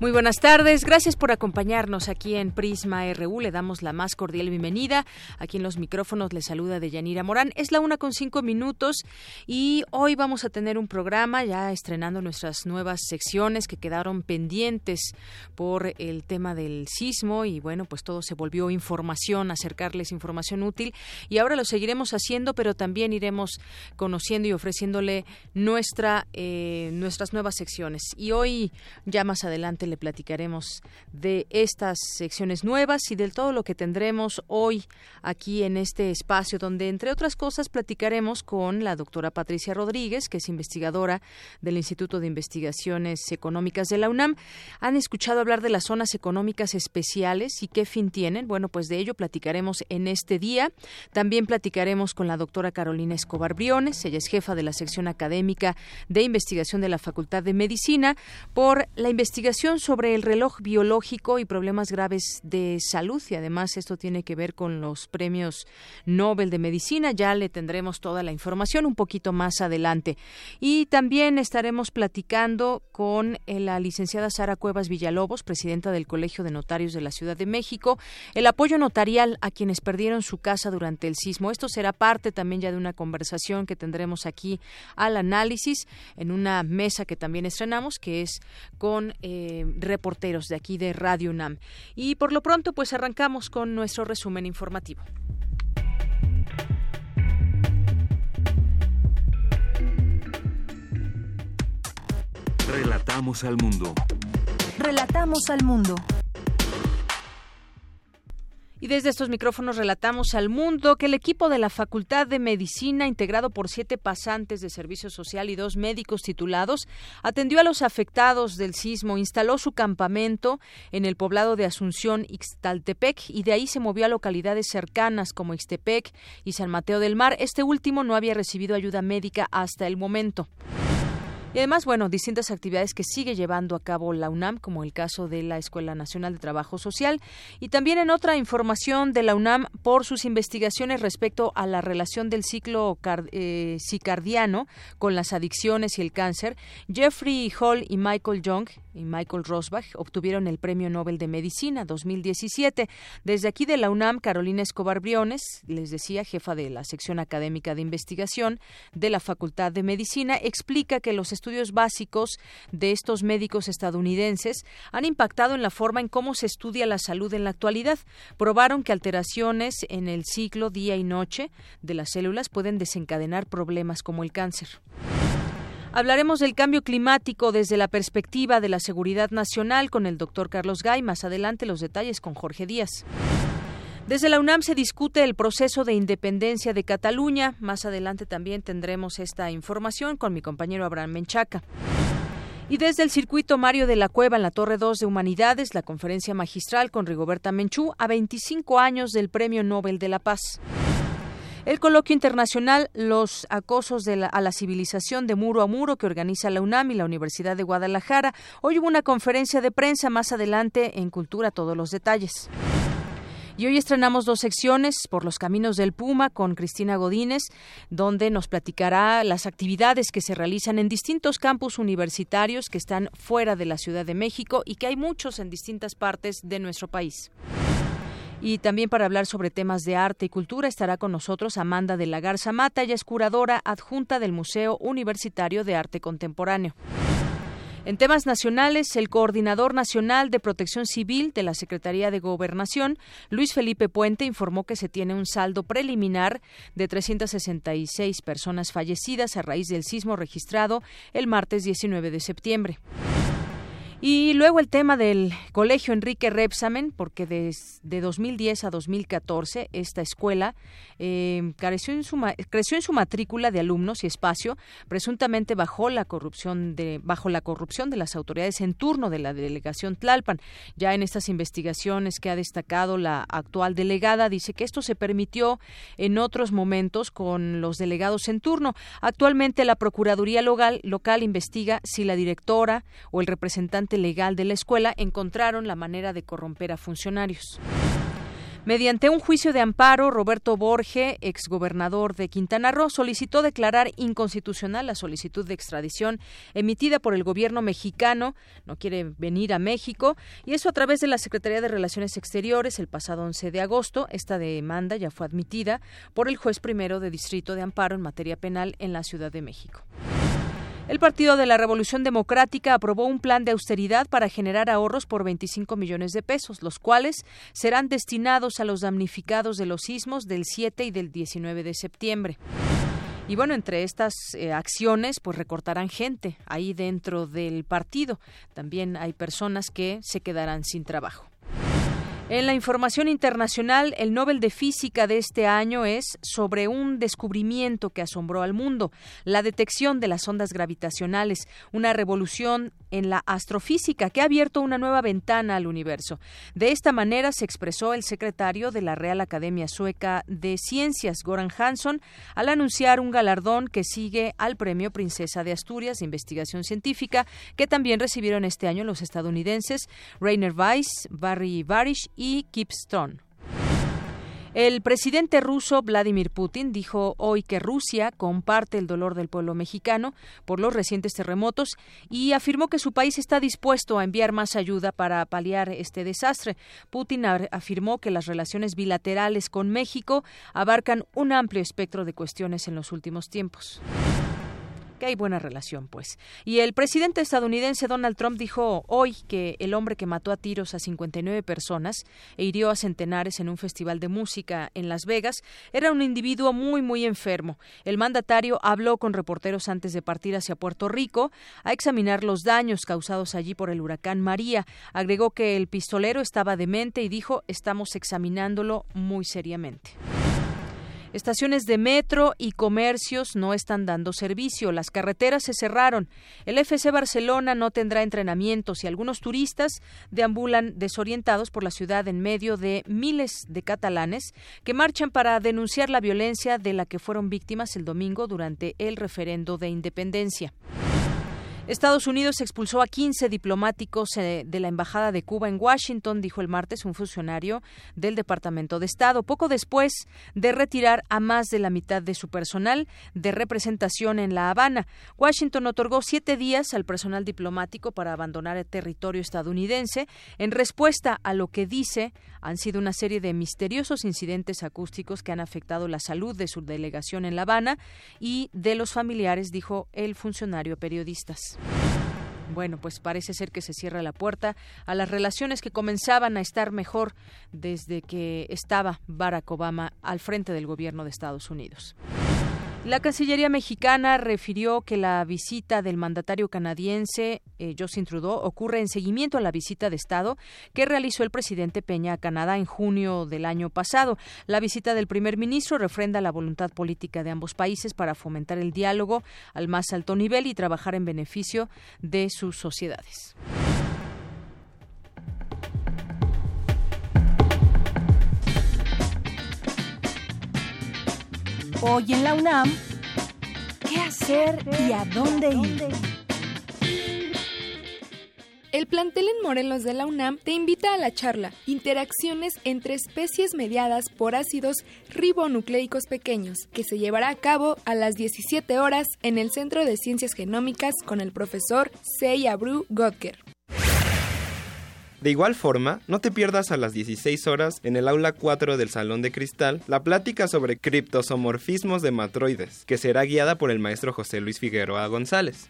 Muy buenas tardes, gracias por acompañarnos aquí en Prisma RU. Le damos la más cordial bienvenida. Aquí en los micrófonos le saluda Deyanira Morán. Es la una con cinco minutos y hoy vamos a tener un programa ya estrenando nuestras nuevas secciones que quedaron pendientes por el tema del sismo y bueno, pues todo se volvió información, acercarles información útil y ahora lo seguiremos haciendo, pero también iremos conociendo y ofreciéndole nuestra, eh, nuestras nuevas secciones. Y hoy, ya más adelante, le platicaremos de estas secciones nuevas y de todo lo que tendremos hoy aquí en este espacio, donde entre otras cosas platicaremos con la doctora Patricia Rodríguez, que es investigadora del Instituto de Investigaciones Económicas de la UNAM. ¿Han escuchado hablar de las zonas económicas especiales y qué fin tienen? Bueno, pues de ello platicaremos en este día. También platicaremos con la doctora Carolina Escobar Briones, ella es jefa de la sección académica de investigación de la Facultad de Medicina, por la investigación sobre el reloj biológico y problemas graves de salud y además esto tiene que ver con los premios Nobel de Medicina. Ya le tendremos toda la información un poquito más adelante. Y también estaremos platicando con eh, la licenciada Sara Cuevas Villalobos, presidenta del Colegio de Notarios de la Ciudad de México, el apoyo notarial a quienes perdieron su casa durante el sismo. Esto será parte también ya de una conversación que tendremos aquí al análisis en una mesa que también estrenamos, que es con eh, reporteros de aquí de Radio UNAM. Y por lo pronto, pues arrancamos con nuestro resumen informativo. Relatamos al mundo. Relatamos al mundo. Y desde estos micrófonos relatamos al mundo que el equipo de la Facultad de Medicina, integrado por siete pasantes de servicio social y dos médicos titulados, atendió a los afectados del sismo, instaló su campamento en el poblado de Asunción, Ixtaltepec, y de ahí se movió a localidades cercanas como Ixtepec y San Mateo del Mar. Este último no había recibido ayuda médica hasta el momento. Y además, bueno, distintas actividades que sigue llevando a cabo la UNAM, como el caso de la Escuela Nacional de Trabajo Social. Y también en otra información de la UNAM por sus investigaciones respecto a la relación del ciclo eh, cicardiano con las adicciones y el cáncer, Jeffrey Hall y Michael Young y Michael Rosbach obtuvieron el Premio Nobel de Medicina 2017. Desde aquí de la UNAM, Carolina Escobar Briones, les decía, jefa de la sección académica de investigación de la Facultad de Medicina, explica que los estudios básicos de estos médicos estadounidenses han impactado en la forma en cómo se estudia la salud en la actualidad. Probaron que alteraciones en el ciclo día y noche de las células pueden desencadenar problemas como el cáncer. Hablaremos del cambio climático desde la perspectiva de la seguridad nacional con el doctor Carlos Gay. Más adelante los detalles con Jorge Díaz. Desde la UNAM se discute el proceso de independencia de Cataluña. Más adelante también tendremos esta información con mi compañero Abraham Menchaca. Y desde el circuito Mario de la Cueva en la Torre 2 de Humanidades, la conferencia magistral con Rigoberta Menchú a 25 años del Premio Nobel de la Paz. El coloquio internacional Los acosos a la civilización de muro a muro que organiza la UNAM y la Universidad de Guadalajara. Hoy hubo una conferencia de prensa más adelante en Cultura todos los detalles. Y hoy estrenamos dos secciones por los caminos del Puma con Cristina Godínez, donde nos platicará las actividades que se realizan en distintos campus universitarios que están fuera de la Ciudad de México y que hay muchos en distintas partes de nuestro país. Y también para hablar sobre temas de arte y cultura estará con nosotros Amanda de la Garza Mata, ella es curadora adjunta del Museo Universitario de Arte Contemporáneo. En temas nacionales, el coordinador nacional de protección civil de la Secretaría de Gobernación, Luis Felipe Puente, informó que se tiene un saldo preliminar de 366 personas fallecidas a raíz del sismo registrado el martes 19 de septiembre. Y luego el tema del Colegio Enrique Repsamen, porque desde 2010 a 2014 esta escuela eh, creció, en su, creció en su matrícula de alumnos y espacio, presuntamente bajo la corrupción de bajo la corrupción de las autoridades en turno de la delegación Tlalpan. Ya en estas investigaciones que ha destacado la actual delegada dice que esto se permitió en otros momentos con los delegados en turno. Actualmente la Procuraduría local, local investiga si la directora o el representante legal de la escuela encontraron la manera de corromper a funcionarios. Mediante un juicio de amparo, Roberto Borge, exgobernador de Quintana Roo, solicitó declarar inconstitucional la solicitud de extradición emitida por el gobierno mexicano. No quiere venir a México y eso a través de la Secretaría de Relaciones Exteriores el pasado 11 de agosto. Esta demanda ya fue admitida por el juez primero de distrito de amparo en materia penal en la Ciudad de México. El Partido de la Revolución Democrática aprobó un plan de austeridad para generar ahorros por 25 millones de pesos, los cuales serán destinados a los damnificados de los sismos del 7 y del 19 de septiembre. Y bueno, entre estas eh, acciones, pues recortarán gente ahí dentro del partido. También hay personas que se quedarán sin trabajo. En la información internacional, el Nobel de Física de este año es sobre un descubrimiento que asombró al mundo, la detección de las ondas gravitacionales, una revolución en la astrofísica que ha abierto una nueva ventana al universo. De esta manera se expresó el secretario de la Real Academia Sueca de Ciencias, Goran Hansson, al anunciar un galardón que sigue al Premio Princesa de Asturias de Investigación Científica, que también recibieron este año los estadounidenses Rainer Weiss, Barry Barish y Kip Stone. El presidente ruso Vladimir Putin dijo hoy que Rusia comparte el dolor del pueblo mexicano por los recientes terremotos y afirmó que su país está dispuesto a enviar más ayuda para paliar este desastre. Putin afirmó que las relaciones bilaterales con México abarcan un amplio espectro de cuestiones en los últimos tiempos que hay buena relación, pues. Y el presidente estadounidense Donald Trump dijo hoy que el hombre que mató a tiros a 59 personas e hirió a centenares en un festival de música en Las Vegas era un individuo muy, muy enfermo. El mandatario habló con reporteros antes de partir hacia Puerto Rico a examinar los daños causados allí por el huracán María. Agregó que el pistolero estaba demente y dijo estamos examinándolo muy seriamente. Estaciones de metro y comercios no están dando servicio. Las carreteras se cerraron. El FC Barcelona no tendrá entrenamientos y algunos turistas deambulan desorientados por la ciudad en medio de miles de catalanes que marchan para denunciar la violencia de la que fueron víctimas el domingo durante el referendo de independencia. Estados Unidos expulsó a 15 diplomáticos eh, de la Embajada de Cuba en Washington, dijo el martes un funcionario del Departamento de Estado, poco después de retirar a más de la mitad de su personal de representación en La Habana. Washington otorgó siete días al personal diplomático para abandonar el territorio estadounidense en respuesta a lo que dice han sido una serie de misteriosos incidentes acústicos que han afectado la salud de su delegación en La Habana y de los familiares, dijo el funcionario periodistas. Bueno, pues parece ser que se cierra la puerta a las relaciones que comenzaban a estar mejor desde que estaba Barack Obama al frente del gobierno de Estados Unidos. La Cancillería mexicana refirió que la visita del mandatario canadiense eh, Justin Trudeau ocurre en seguimiento a la visita de Estado que realizó el presidente Peña a Canadá en junio del año pasado. La visita del primer ministro refrenda la voluntad política de ambos países para fomentar el diálogo al más alto nivel y trabajar en beneficio de sus sociedades. Hoy en la UNAM, ¿qué hacer y a dónde ir? El plantel en Morelos de la UNAM te invita a la charla Interacciones entre especies mediadas por ácidos ribonucleicos pequeños, que se llevará a cabo a las 17 horas en el Centro de Ciencias Genómicas con el profesor Bru Godker. De igual forma, no te pierdas a las 16 horas en el aula 4 del Salón de Cristal la plática sobre criptosomorfismos de matroides, que será guiada por el maestro José Luis Figueroa González.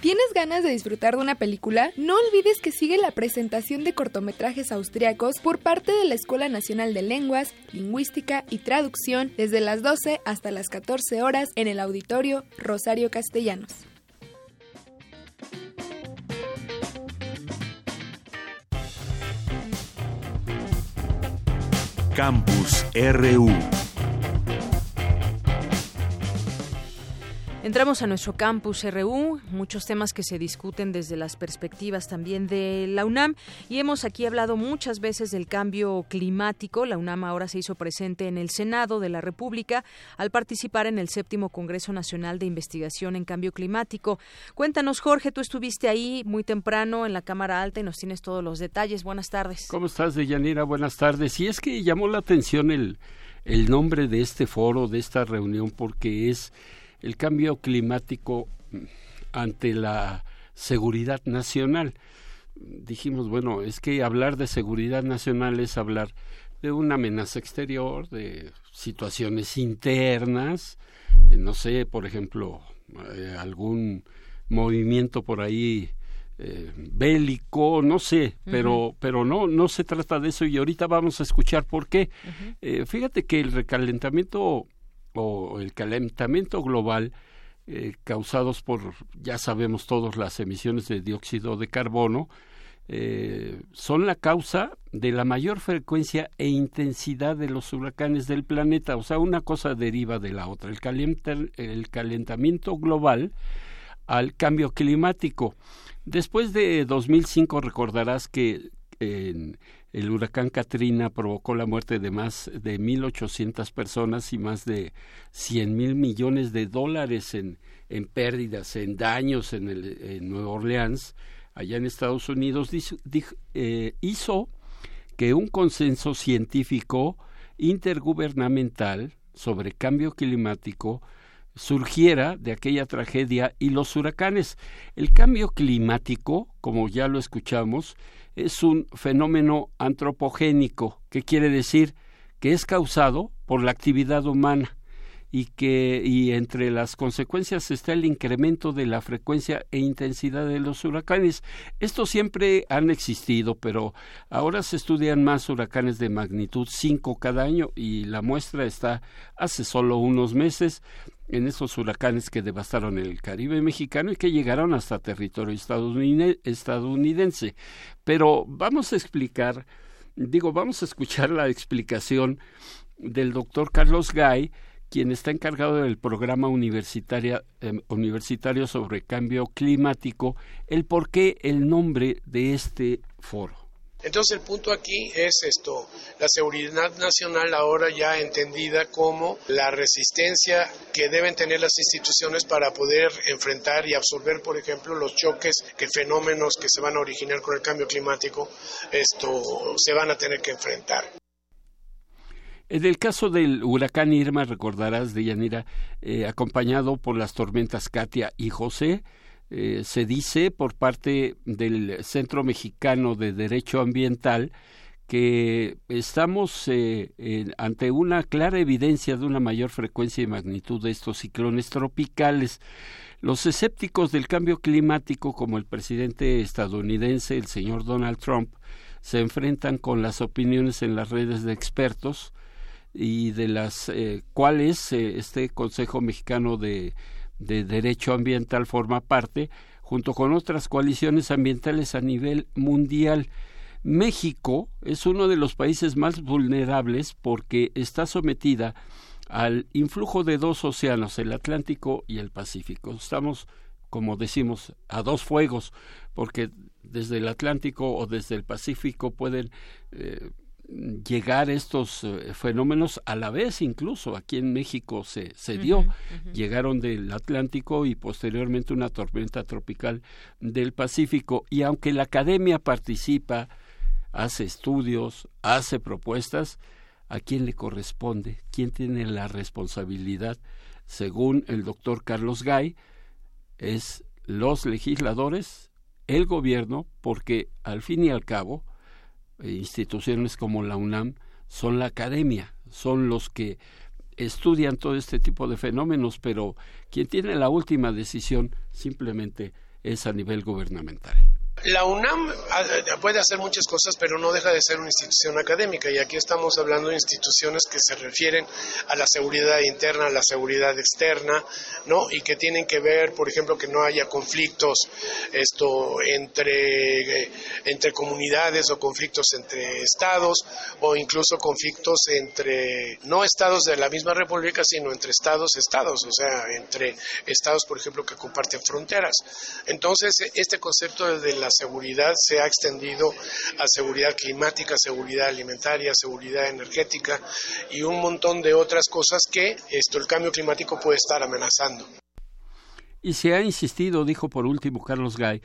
¿Tienes ganas de disfrutar de una película? No olvides que sigue la presentación de cortometrajes austriacos por parte de la Escuela Nacional de Lenguas, Lingüística y Traducción desde las 12 hasta las 14 horas en el auditorio Rosario Castellanos. Campus RU. Entramos a nuestro campus RU, muchos temas que se discuten desde las perspectivas también de la UNAM y hemos aquí hablado muchas veces del cambio climático. La UNAM ahora se hizo presente en el Senado de la República al participar en el séptimo Congreso Nacional de Investigación en Cambio Climático. Cuéntanos, Jorge, tú estuviste ahí muy temprano en la Cámara Alta y nos tienes todos los detalles. Buenas tardes. ¿Cómo estás, Deyanira? Buenas tardes. Y es que llamó la atención el, el nombre de este foro, de esta reunión, porque es el cambio climático ante la seguridad nacional. Dijimos, bueno, es que hablar de seguridad nacional es hablar de una amenaza exterior, de situaciones internas, no sé, por ejemplo, eh, algún movimiento por ahí eh, bélico, no sé, pero, pero no, no se trata de eso y ahorita vamos a escuchar por qué. Eh, fíjate que el recalentamiento o el calentamiento global eh, causados por, ya sabemos todos, las emisiones de dióxido de carbono, eh, son la causa de la mayor frecuencia e intensidad de los huracanes del planeta. O sea, una cosa deriva de la otra. El, el calentamiento global al cambio climático. Después de 2005 recordarás que en el huracán Katrina provocó la muerte de más de 1.800 personas y más de 100 mil millones de dólares en, en pérdidas, en daños en, el, en Nueva Orleans, allá en Estados Unidos, eh, hizo que un consenso científico intergubernamental sobre cambio climático surgiera de aquella tragedia y los huracanes. El cambio climático, como ya lo escuchamos, es un fenómeno antropogénico, que quiere decir que es causado por la actividad humana y que y entre las consecuencias está el incremento de la frecuencia e intensidad de los huracanes. Estos siempre han existido, pero ahora se estudian más huracanes de magnitud 5 cada año y la muestra está hace solo unos meses en esos huracanes que devastaron el Caribe mexicano y que llegaron hasta territorio estadounidense. Pero vamos a explicar, digo, vamos a escuchar la explicación del doctor Carlos Gay, quien está encargado del programa em, universitario sobre cambio climático, el por qué el nombre de este foro. Entonces el punto aquí es esto, la seguridad nacional ahora ya entendida como la resistencia que deben tener las instituciones para poder enfrentar y absorber, por ejemplo, los choques que fenómenos que se van a originar con el cambio climático, esto se van a tener que enfrentar. En el caso del huracán Irma, recordarás de Yanira, eh, acompañado por las tormentas Katia y José, eh, se dice por parte del Centro Mexicano de Derecho Ambiental que estamos eh, ante una clara evidencia de una mayor frecuencia y magnitud de estos ciclones tropicales. Los escépticos del cambio climático, como el presidente estadounidense, el señor Donald Trump, se enfrentan con las opiniones en las redes de expertos y de las eh, cuales este Consejo Mexicano de de Derecho Ambiental forma parte, junto con otras coaliciones ambientales a nivel mundial. México es uno de los países más vulnerables porque está sometida al influjo de dos océanos, el Atlántico y el Pacífico. Estamos, como decimos, a dos fuegos, porque desde el Atlántico o desde el Pacífico pueden eh, llegar estos eh, fenómenos a la vez incluso. Aquí en México se, se dio. Llegaron del Atlántico y posteriormente una tormenta tropical del Pacífico. Y aunque la academia participa hace estudios hace propuestas a quién le corresponde quién tiene la responsabilidad según el doctor Carlos Gay es los legisladores el gobierno porque al fin y al cabo instituciones como la UNAM son la academia, son los que estudian todo este tipo de fenómenos, pero quien tiene la última decisión simplemente es a nivel gubernamental. La UNAM ah, puede hacer muchas cosas, pero no deja de ser una institución académica y aquí estamos hablando de instituciones que se refieren a la seguridad interna, a la seguridad externa, ¿no? Y que tienen que ver, por ejemplo, que no haya conflictos esto entre entre comunidades o conflictos entre estados o incluso conflictos entre no estados de la misma república, sino entre estados estados, o sea, entre estados, por ejemplo, que comparten fronteras. Entonces, este concepto de la seguridad se ha extendido a seguridad climática, seguridad alimentaria, seguridad energética y un montón de otras cosas que esto el cambio climático puede estar amenazando. Y se ha insistido, dijo por último Carlos Gay,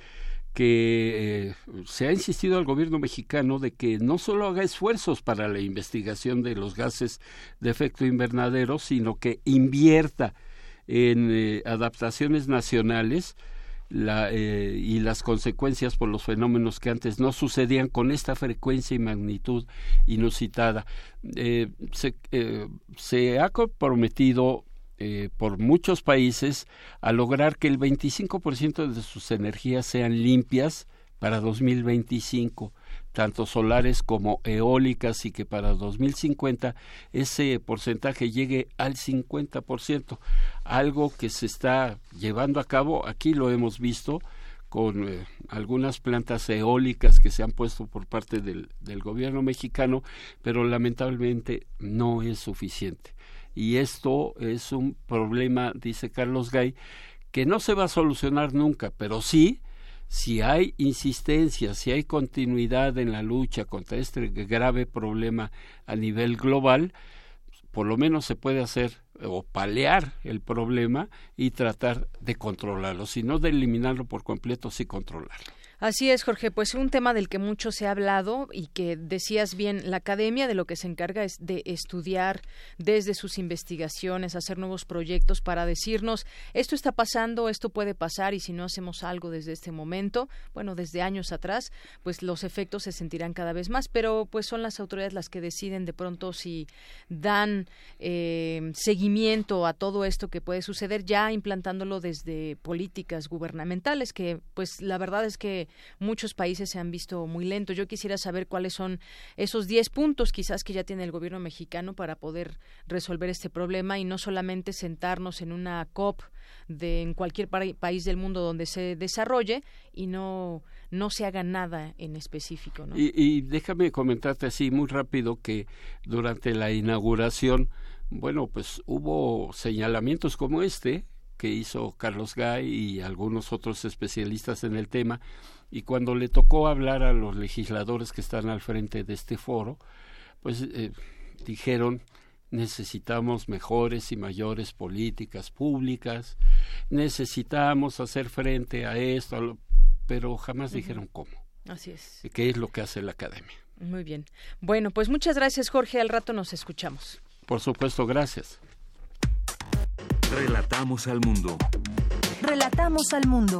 que eh, se ha insistido al gobierno mexicano de que no solo haga esfuerzos para la investigación de los gases de efecto invernadero, sino que invierta en eh, adaptaciones nacionales la, eh, y las consecuencias por los fenómenos que antes no sucedían con esta frecuencia y magnitud inusitada. Eh, eh, se, ha comprometido por muchos países a lograr que el 25% de sus energías sean limpias para 2025 tanto solares como eólicas y que para 2050 ese porcentaje llegue al 50%, algo que se está llevando a cabo, aquí lo hemos visto con eh, algunas plantas eólicas que se han puesto por parte del, del gobierno mexicano, pero lamentablemente no es suficiente. Y esto es un problema, dice Carlos Gay, que no se va a solucionar nunca, pero sí si hay insistencia, si hay continuidad en la lucha contra este grave problema a nivel global, por lo menos se puede hacer o paliar el problema y tratar de controlarlo, si no de eliminarlo por completo, sí controlarlo. Así es, Jorge, pues un tema del que mucho se ha hablado y que decías bien, la academia de lo que se encarga es de estudiar desde sus investigaciones, hacer nuevos proyectos para decirnos esto está pasando, esto puede pasar y si no hacemos algo desde este momento, bueno, desde años atrás, pues los efectos se sentirán cada vez más, pero pues son las autoridades las que deciden de pronto si dan eh, seguimiento a todo esto que puede suceder ya implantándolo desde políticas gubernamentales que pues la verdad es que muchos países se han visto muy lentos. Yo quisiera saber cuáles son esos 10 puntos quizás que ya tiene el gobierno mexicano para poder resolver este problema y no solamente sentarnos en una COP de en cualquier país del mundo donde se desarrolle y no no se haga nada en específico. Y, y déjame comentarte así muy rápido que durante la inauguración, bueno, pues hubo señalamientos como este que hizo Carlos Gay y algunos otros especialistas en el tema y cuando le tocó hablar a los legisladores que están al frente de este foro, pues eh, dijeron necesitamos mejores y mayores políticas públicas, necesitamos hacer frente a esto, pero jamás dijeron cómo. Así es. ¿Qué es lo que hace la academia? Muy bien. Bueno, pues muchas gracias, Jorge. Al rato nos escuchamos. Por supuesto, gracias. Relatamos al mundo. Relatamos al mundo.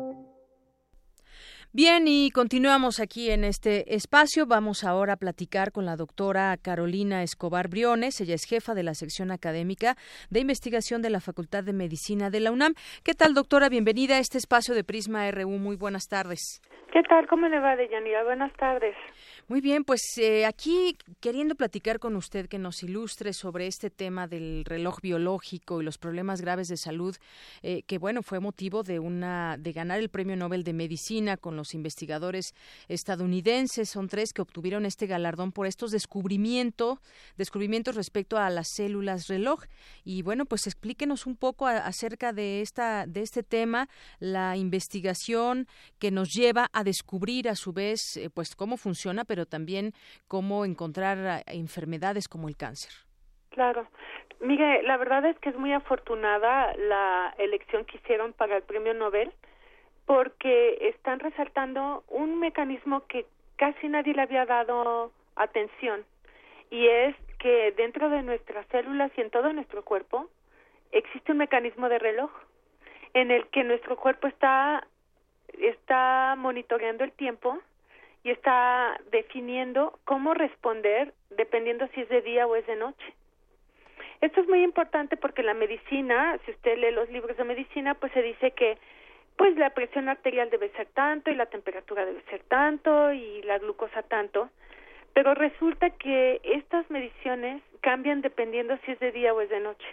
Bien, y continuamos aquí en este espacio. Vamos ahora a platicar con la doctora Carolina Escobar Briones. Ella es jefa de la sección académica de investigación de la Facultad de Medicina de la UNAM. ¿Qué tal, doctora? Bienvenida a este espacio de Prisma RU. Muy buenas tardes. ¿Qué tal? ¿Cómo le va, Deyanira? Buenas tardes. Muy bien, pues eh, aquí queriendo platicar con usted que nos ilustre sobre este tema del reloj biológico y los problemas graves de salud, eh, que bueno fue motivo de una de ganar el Premio Nobel de Medicina con los investigadores estadounidenses. Son tres que obtuvieron este galardón por estos descubrimientos, descubrimientos respecto a las células reloj. Y bueno, pues explíquenos un poco acerca de esta de este tema, la investigación que nos lleva a descubrir a su vez, eh, pues cómo funciona, pero también cómo encontrar enfermedades como el cáncer. Claro. Mire, la verdad es que es muy afortunada la elección que hicieron para el premio Nobel porque están resaltando un mecanismo que casi nadie le había dado atención y es que dentro de nuestras células y en todo nuestro cuerpo existe un mecanismo de reloj en el que nuestro cuerpo está está monitoreando el tiempo y está definiendo cómo responder dependiendo si es de día o es de noche. Esto es muy importante porque la medicina, si usted lee los libros de medicina, pues se dice que pues la presión arterial debe ser tanto y la temperatura debe ser tanto y la glucosa tanto, pero resulta que estas mediciones cambian dependiendo si es de día o es de noche.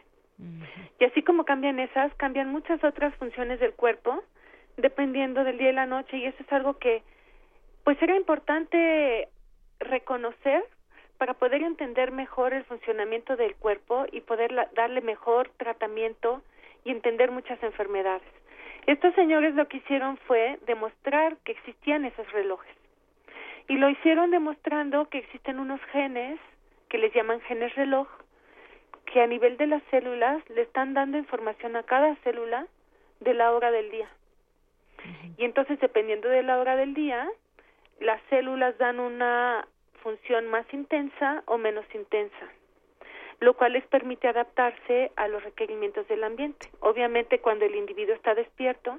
Y así como cambian esas, cambian muchas otras funciones del cuerpo dependiendo del día y la noche y eso es algo que pues era importante reconocer para poder entender mejor el funcionamiento del cuerpo y poder darle mejor tratamiento y entender muchas enfermedades. Estos señores lo que hicieron fue demostrar que existían esos relojes. Y lo hicieron demostrando que existen unos genes que les llaman genes reloj, que a nivel de las células le están dando información a cada célula de la hora del día. Y entonces, dependiendo de la hora del día, las células dan una función más intensa o menos intensa, lo cual les permite adaptarse a los requerimientos del ambiente. Obviamente, cuando el individuo está despierto,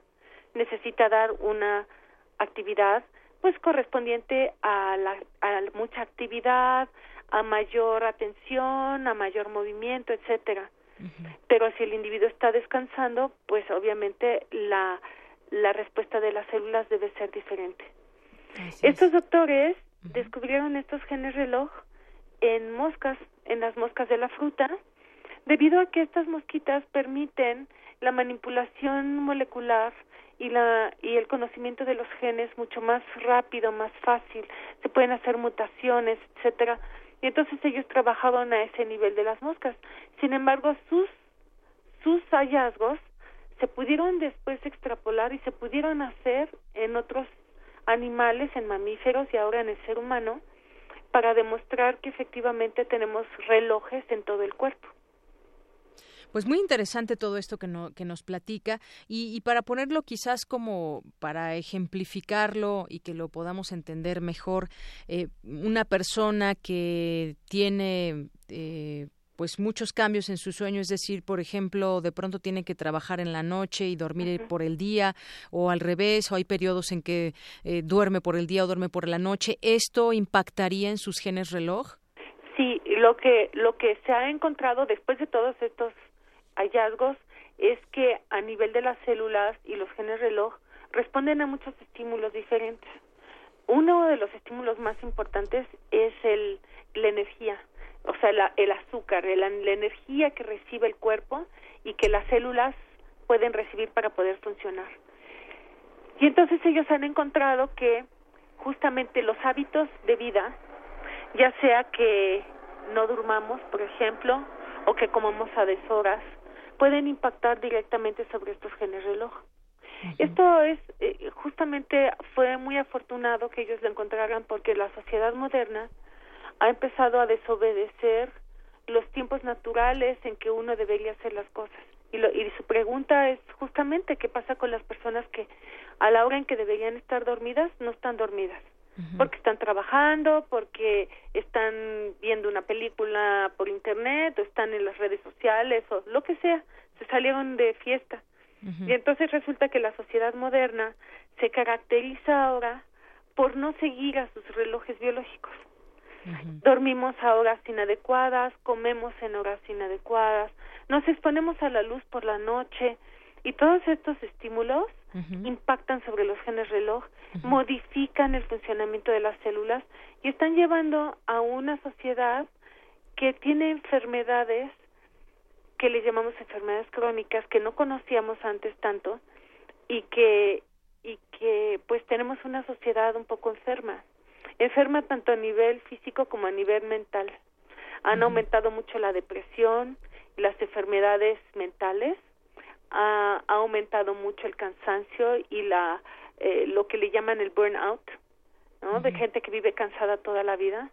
necesita dar una actividad pues correspondiente a, la, a mucha actividad, a mayor atención, a mayor movimiento, etcétera. Pero si el individuo está descansando, pues obviamente la la respuesta de las células debe ser diferente. Estos doctores descubrieron estos genes reloj en moscas, en las moscas de la fruta, debido a que estas mosquitas permiten la manipulación molecular y la y el conocimiento de los genes mucho más rápido, más fácil, se pueden hacer mutaciones, etcétera. Y entonces ellos trabajaban a ese nivel de las moscas. Sin embargo, sus sus hallazgos se pudieron después extrapolar y se pudieron hacer en otros animales, en mamíferos y ahora en el ser humano, para demostrar que efectivamente tenemos relojes en todo el cuerpo. Pues muy interesante todo esto que, no, que nos platica y, para ponerlo quizás como para ejemplificarlo y que lo podamos entender mejor, eh, una persona que tiene eh, pues muchos cambios en su sueño, es decir, por ejemplo, de pronto tiene que trabajar en la noche y dormir por el día o al revés, o hay periodos en que eh, duerme por el día o duerme por la noche, ¿esto impactaría en sus genes reloj? Sí, lo que lo que se ha encontrado después de todos estos hallazgos es que a nivel de las células y los genes reloj responden a muchos estímulos diferentes. Uno de los estímulos más importantes es el la energía o sea, el azúcar, la, energía que recibe el cuerpo y que las células pueden recibir para poder funcionar. Y entonces ellos han encontrado que justamente los hábitos de vida, ya sea que no durmamos, por ejemplo, o que comamos a deshoras, pueden impactar directamente sobre estos genes reloj. Esto es, eh, justamente fue muy afortunado que ellos lo encontraran porque la sociedad moderna ha empezado a desobedecer los tiempos naturales en que uno debería hacer las cosas. Y, lo, y su pregunta es justamente qué pasa con las personas que a la hora en que deberían estar dormidas no están dormidas. Porque están trabajando, porque están viendo una película por internet, o están en las redes sociales, o lo que sea, se salieron de fiesta. Y entonces resulta que la sociedad moderna se caracteriza ahora por no seguir a sus relojes biológicos. Dormimos a horas inadecuadas, comemos en horas inadecuadas, nos exponemos a la luz por la noche y todos estos estímulos impactan sobre los genes reloj, modifican el funcionamiento de las células y están llevando a una sociedad que tiene enfermedades que le llamamos enfermedades crónicas que no conocíamos antes tanto y que y que pues tenemos una sociedad un poco enferma enferma tanto a nivel físico como a nivel mental. Han aumentado mucho la depresión y las enfermedades mentales, ha, aumentado mucho el cansancio y la eh, lo que le llaman el burnout, ¿no? De gente que vive cansada toda la vida.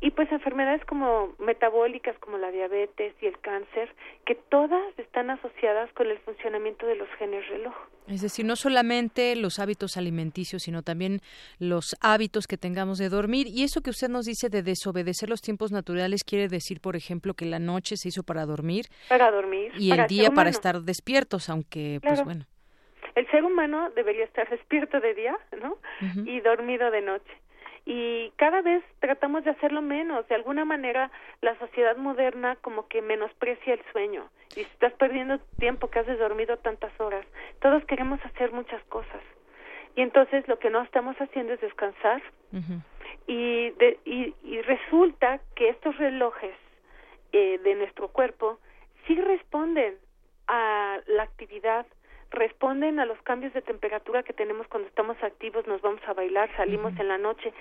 Y pues enfermedades como metabólicas, como la diabetes y el cáncer, que todas están asociadas con el funcionamiento de los genes reloj. Es decir, no solamente los hábitos alimenticios, sino también los hábitos que tengamos de dormir. Y eso que usted nos dice de desobedecer los tiempos naturales quiere decir, por ejemplo, que la noche se hizo para dormir. Para dormir. Y el día para estar despiertos, aunque, pues bueno. El ser humano debería estar despierto de día, ¿no? Y dormido de noche y cada vez tratamos de hacerlo menos. De alguna manera, la sociedad moderna como que menosprecia el sueño. Y estás perdiendo tiempo que has dormido tantas horas. Todos queremos hacer muchas cosas. Y entonces lo que no estamos haciendo es descansar. y, de, y, y, resulta que estos relojes eh, de nuestro cuerpo sí responden a la actividad responden a los cambios de temperatura que tenemos cuando estamos activos, nos vamos a bailar, salimos en la noche,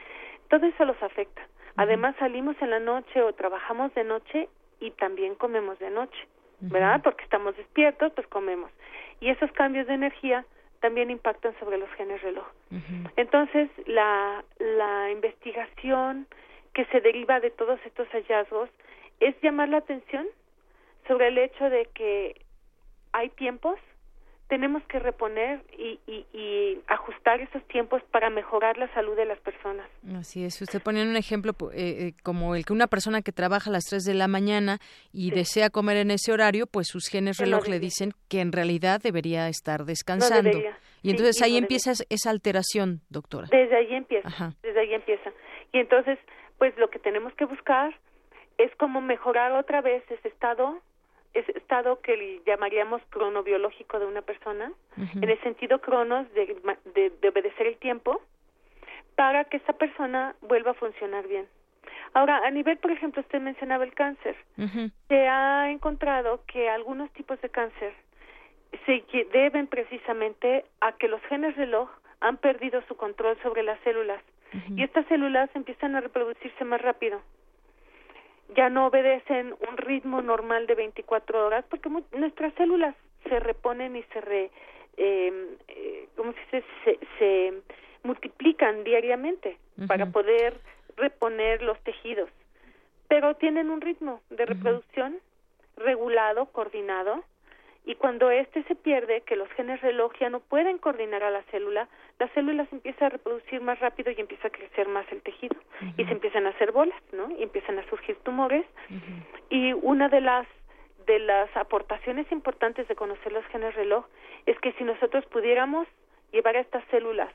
todo eso los afecta. Además salimos en la noche o trabajamos de noche y también comemos de noche, ¿verdad? Porque estamos despiertos, pues comemos. Y esos cambios de energía también impactan sobre los genes reloj. Entonces, la, la investigación que se deriva de todos estos hallazgos es llamar la atención sobre el hecho de que hay tiempos tenemos que reponer y, y, ajustar esos tiempos para mejorar la salud de las personas. Así es. Usted pone un ejemplo eh, eh, como el que una persona que trabaja a las 3 de la mañana y desea comer en ese horario, pues sus genes reloj le dicen que en realidad debería estar descansando. y entonces ahí empieza esa alteración, doctora. Desde ahí empieza. Desde ahí empieza. Y entonces, pues lo que tenemos que buscar es cómo mejorar otra vez ese estado ese estado que llamaríamos cronobiológico de una persona, en el sentido cronos de, de, obedecer el tiempo, para que esa persona vuelva a funcionar bien. Ahora, a nivel, por ejemplo, usted mencionaba el cáncer. Se ha encontrado que algunos tipos de cáncer se deben precisamente a que los genes reloj han perdido su control sobre las células. Y estas células empiezan a reproducirse más rápido ya no obedecen un ritmo normal de 24 horas porque nuestras células se reponen y se re, em, eh, ¿cómo se dice? Se, multiplican diariamente para poder reponer los tejidos, pero tienen un ritmo de reproducción regulado, coordinado, y cuando este se pierde, que los genes reloj ya no pueden coordinar a la célula, la célula se empieza a reproducir más rápido y empieza a crecer más el tejido. Y se empiezan a hacer bolas, ¿no? Y empiezan a surgir tumores. Y una de las de las aportaciones importantes de conocer los genes reloj es que si nosotros pudiéramos llevar a estas células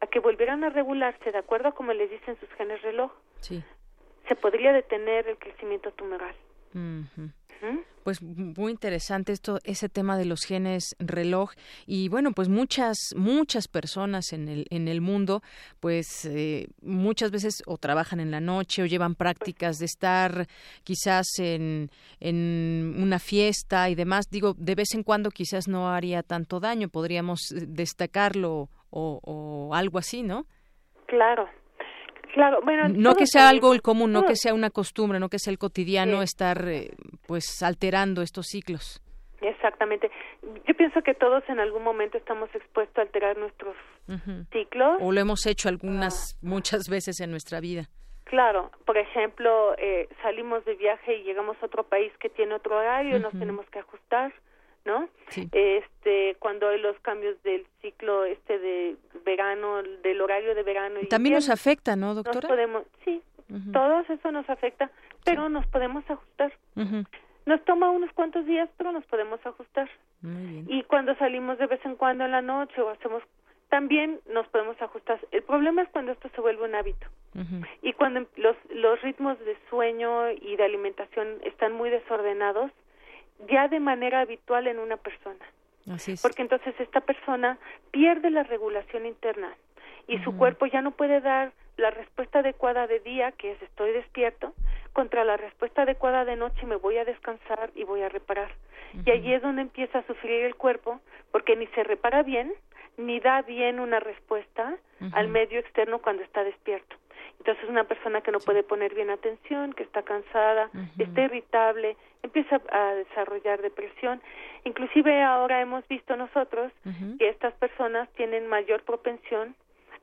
a que volvieran a regularse de acuerdo a como les dicen sus genes reloj, se podría detener el crecimiento tumoral. Pues muy interesante esto, ese tema de los genes reloj y bueno, pues muchas muchas personas en el en el mundo, pues eh, muchas veces o trabajan en la noche o llevan prácticas de estar quizás en en una fiesta y demás. Digo, de vez en cuando quizás no haría tanto daño, podríamos destacarlo o, o algo así, ¿no? Claro, Claro, bueno, no que sea algo el común, no que sea una costumbre, no que sea el cotidiano estar eh, pues alterando estos ciclos. Exactamente. Yo pienso que todos en algún momento estamos expuestos a alterar nuestros ciclos. O lo hemos hecho algunas, muchas veces en nuestra vida. Claro, por ejemplo, eh, salimos de viaje y llegamos a otro país que tiene otro horario, nos tenemos que ajustar. ¿No? Este, cuando hay los cambios del ciclo este de verano, del horario de verano. Y También nos afecta, ¿no, doctora? podemos, sí, todo eso nos afecta, pero nos podemos ajustar. Nos toma unos cuantos días, pero nos podemos ajustar. Y cuando salimos de vez en cuando en la noche o hacemos también nos podemos ajustar. El problema es cuando esto se vuelve un hábito. Y cuando los, los ritmos de sueño y de alimentación están muy desordenados, ya de manera habitual en una persona. Porque entonces esta persona pierde la regulación interna y su cuerpo ya no puede dar la respuesta adecuada de día, que es estoy despierto, contra la respuesta adecuada de noche, me voy a descansar y voy a reparar. Y allí es donde empieza a sufrir el cuerpo, porque ni se repara bien, ni da bien una respuesta al medio externo cuando está despierto. Entonces una persona que no puede poner bien atención, que está cansada, está irritable, empieza a desarrollar depresión. Inclusive ahora hemos visto nosotros que estas personas tienen mayor propensión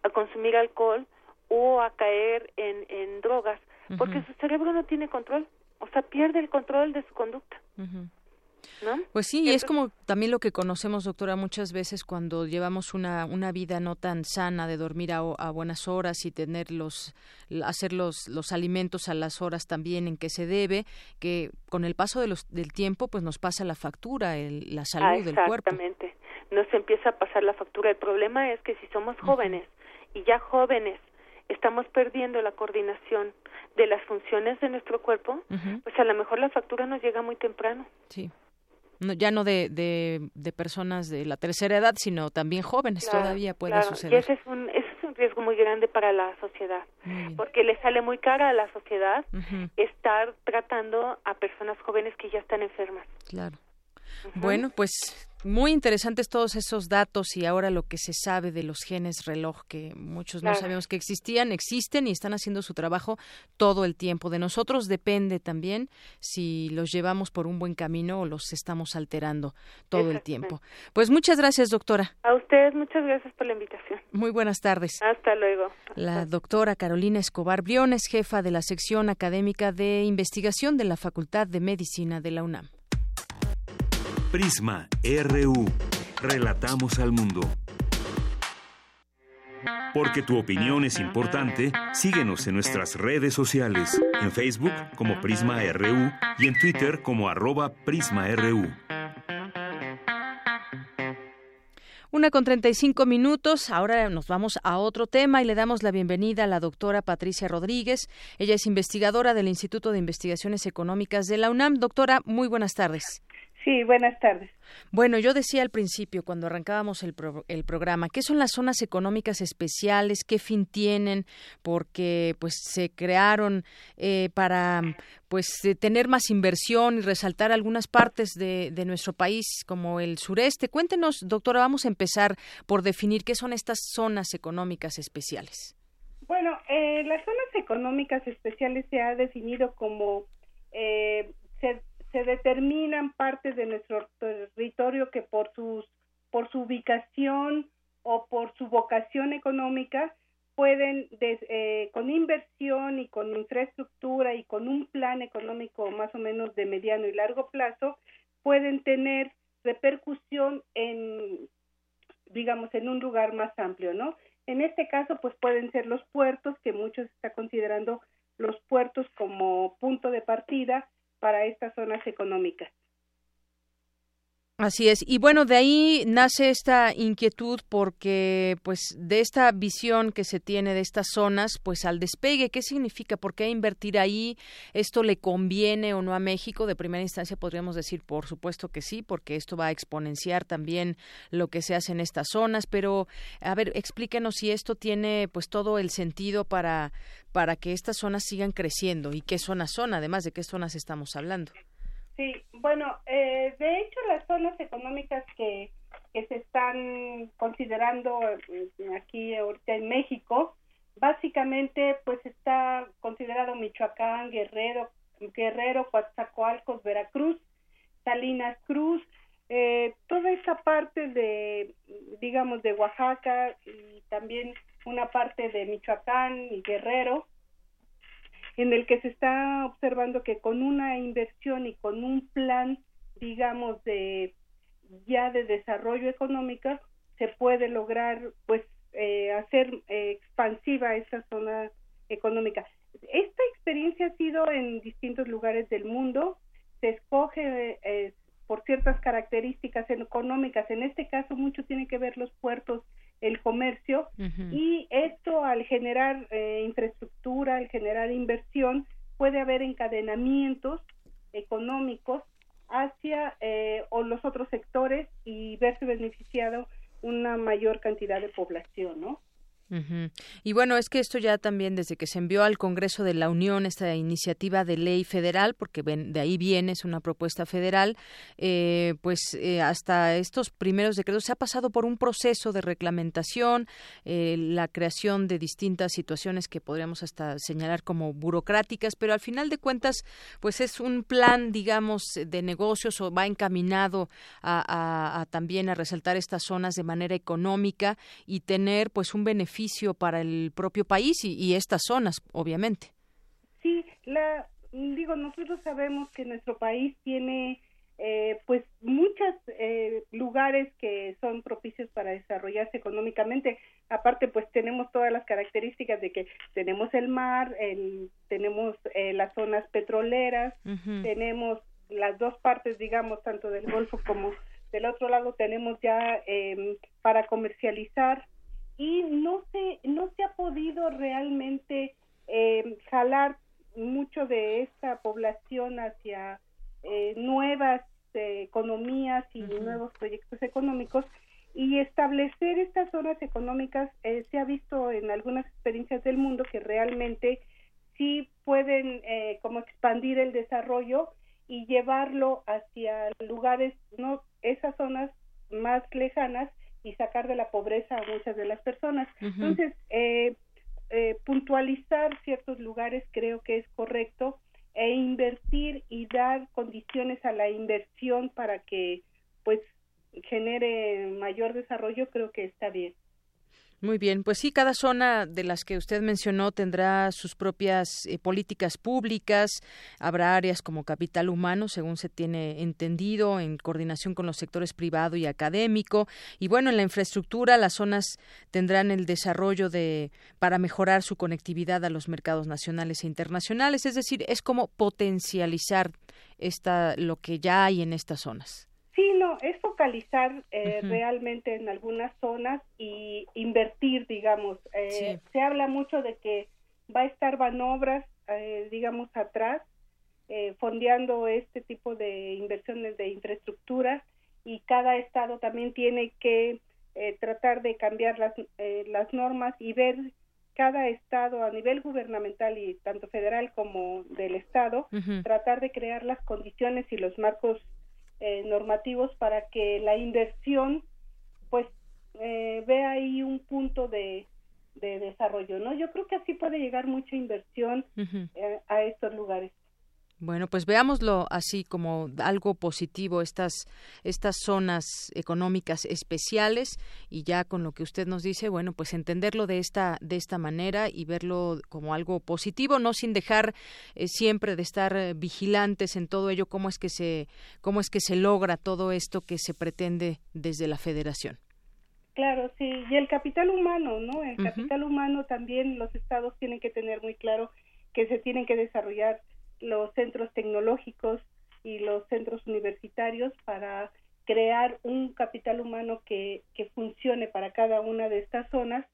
a consumir alcohol o a caer en, en drogas porque su cerebro no tiene control, o sea, pierde el control de su conducta. Pues sí, y es como también lo que conocemos, doctora, muchas veces cuando llevamos una, una vida no tan sana de dormir a, buenas horas y tener los, hacer los, los alimentos a las horas también en que se debe, que con el paso de los, del tiempo pues nos pasa la factura, el, la salud del cuerpo. Exactamente, nos empieza a pasar la factura. El problema es que si somos jóvenes y ya jóvenes estamos perdiendo la coordinación de las funciones de nuestro cuerpo, pues a lo mejor la factura nos llega muy temprano. Sí ya no de, de, personas de la tercera edad, sino también jóvenes todavía puede suceder. Y ese es, un, ese es un riesgo muy grande para la sociedad, porque le sale muy cara a la sociedad estar tratando a personas jóvenes que ya están enfermas. Claro. Bueno, pues muy interesantes todos esos datos y ahora lo que se sabe de los genes reloj que muchos no sabíamos que existían, existen y están haciendo su trabajo todo el tiempo. De nosotros depende también si los llevamos por un buen camino o los estamos alterando todo el tiempo. Pues muchas gracias, doctora. A ustedes muchas gracias por la invitación. Muy buenas tardes. Hasta luego. La doctora Carolina Escobar Briones, jefa de la sección académica de investigación de la Facultad de Medicina de la UNAM. Prisma RU. Relatamos al mundo. Porque tu opinión es importante, síguenos en nuestras redes sociales, en Facebook como Prisma RU y en Twitter como arroba PrismaRU. Una con 35 minutos. Ahora nos vamos a otro tema y le damos la bienvenida a la doctora Patricia Rodríguez. Ella es investigadora del Instituto de Investigaciones Económicas de la UNAM. Doctora, muy buenas tardes. Sí, buenas tardes. Bueno, yo decía al principio, cuando arrancábamos el, el, programa, ¿qué son las zonas económicas especiales? ¿Qué fin tienen? Porque pues se crearon eh, para pues tener más inversión y resaltar algunas partes de, de, nuestro país, como el sureste. Cuéntenos, doctora, vamos a empezar por definir qué son estas zonas económicas especiales. Bueno, eh, las zonas económicas especiales se ha definido como eh, se determinan partes de nuestro territorio que por sus por su ubicación o por su vocación económica pueden eh, con inversión y con infraestructura y con un plan económico más o menos de mediano y largo plazo pueden tener repercusión en digamos en un lugar más amplio no en este caso pues pueden ser los puertos que muchos están considerando los puertos como punto de partida para estas zonas económicas. Así es. Y bueno, de ahí nace esta inquietud porque, pues, de esta visión que se tiene de estas zonas, pues, al despegue, ¿qué significa? ¿Por qué invertir ahí? ¿Esto le conviene o no a México? De primera instancia podríamos decir, por supuesto que sí, porque esto va a exponenciar también lo que se hace en estas zonas. Pero, a ver, explíquenos si esto tiene, pues, todo el sentido para, para que estas zonas sigan creciendo y qué zonas son, además de qué zonas estamos hablando. Sí, bueno, eh, de hecho las zonas económicas que, que se están considerando eh, aquí ahorita en México, básicamente pues está considerado Michoacán, Guerrero, Guerrero, Coatzacoalcos, Veracruz, Salinas Cruz, eh, toda esa parte de, digamos, de Oaxaca y también una parte de Michoacán y Guerrero, en el que se está observando que con una inversión y con un plan, digamos, de ya de desarrollo económico, se puede lograr, pues, eh, hacer eh, expansiva esa zona económica. Esta experiencia ha sido en distintos lugares del mundo, se escoge eh, por ciertas características económicas, en este caso mucho tiene que ver los puertos el comercio y esto al generar eh, infraestructura, al generar inversión, puede haber encadenamientos económicos hacia eh, o los otros sectores y verse beneficiado una mayor cantidad de población, ¿no? Y bueno, es que esto ya también desde que se envió al Congreso de la Unión esta iniciativa de ley federal, porque de ahí viene, es una propuesta federal, eh, pues eh, hasta estos primeros decretos se ha pasado por un proceso de reglamentación, eh, la creación de distintas situaciones que podríamos hasta señalar como burocráticas, pero al final de cuentas, pues es un plan, digamos, de negocios o va encaminado a también a resaltar estas zonas de manera económica y tener pues un beneficio para el propio país y, estas zonas, obviamente. Sí, la, digo, nosotros sabemos que nuestro país tiene eh, pues muchos eh, lugares que son propicios para desarrollarse económicamente. Aparte, pues tenemos todas las características de que tenemos el mar, el, tenemos eh, las zonas petroleras, tenemos las dos partes, digamos, tanto del Golfo como del otro lado tenemos ya em, para comercializar y no se no se ha podido realmente em, jalar mucho de esta población hacia eh, nuevas eh, economías y nuevos proyectos económicos. Y establecer estas zonas económicas eh, se ha visto en algunas experiencias del mundo que realmente sí pueden eh, como expandir el desarrollo y llevarlo hacia lugares no esas zonas más lejanas y sacar de la pobreza a muchas de las personas entonces puntualizar ciertos lugares creo que es correcto e invertir y dar condiciones a la inversión para que pues genere mayor desarrollo creo que está bien. Muy bien, pues sí, cada zona de las que usted mencionó tendrá sus propias eh, políticas públicas, habrá áreas como capital humano, según se tiene entendido, en coordinación con los sectores privado y académico, y bueno, en la infraestructura las zonas tendrán el desarrollo de para mejorar su conectividad a los mercados nacionales e internacionales, es decir, es como potencializar esta lo que ya hay en estas zonas. Sí, no, es focalizar eh, realmente en algunas zonas y invertir, digamos. Eh, se habla mucho de que va a estar Banobras, eh, digamos, atrás, fondeando este tipo de inversiones de infraestructura y cada estado también tiene que tratar de cambiar las, las normas y ver cada estado a nivel gubernamental y tanto federal como del estado, tratar de crear las condiciones y los marcos eh, normativos para que la inversión pues eh, vea ahí un punto de, de, desarrollo, ¿no? Yo creo que así puede llegar mucha inversión eh, a estos lugares. Bueno, pues veámoslo así como algo positivo, estas, estas zonas económicas especiales y ya con lo que usted nos dice, bueno, pues entenderlo de esta, de esta manera y verlo como algo positivo, no sin dejar eh, siempre de estar eh, vigilantes en todo ello, cómo es que se, cómo es que se logra todo esto que se pretende desde la federación. Claro, sí, y el capital humano, ¿no? El capital humano también los estados tienen que tener muy claro que se tienen que desarrollar los centros tecnológicos y los centros universitarios para crear un capital humano que, que funcione para cada una de estas zonas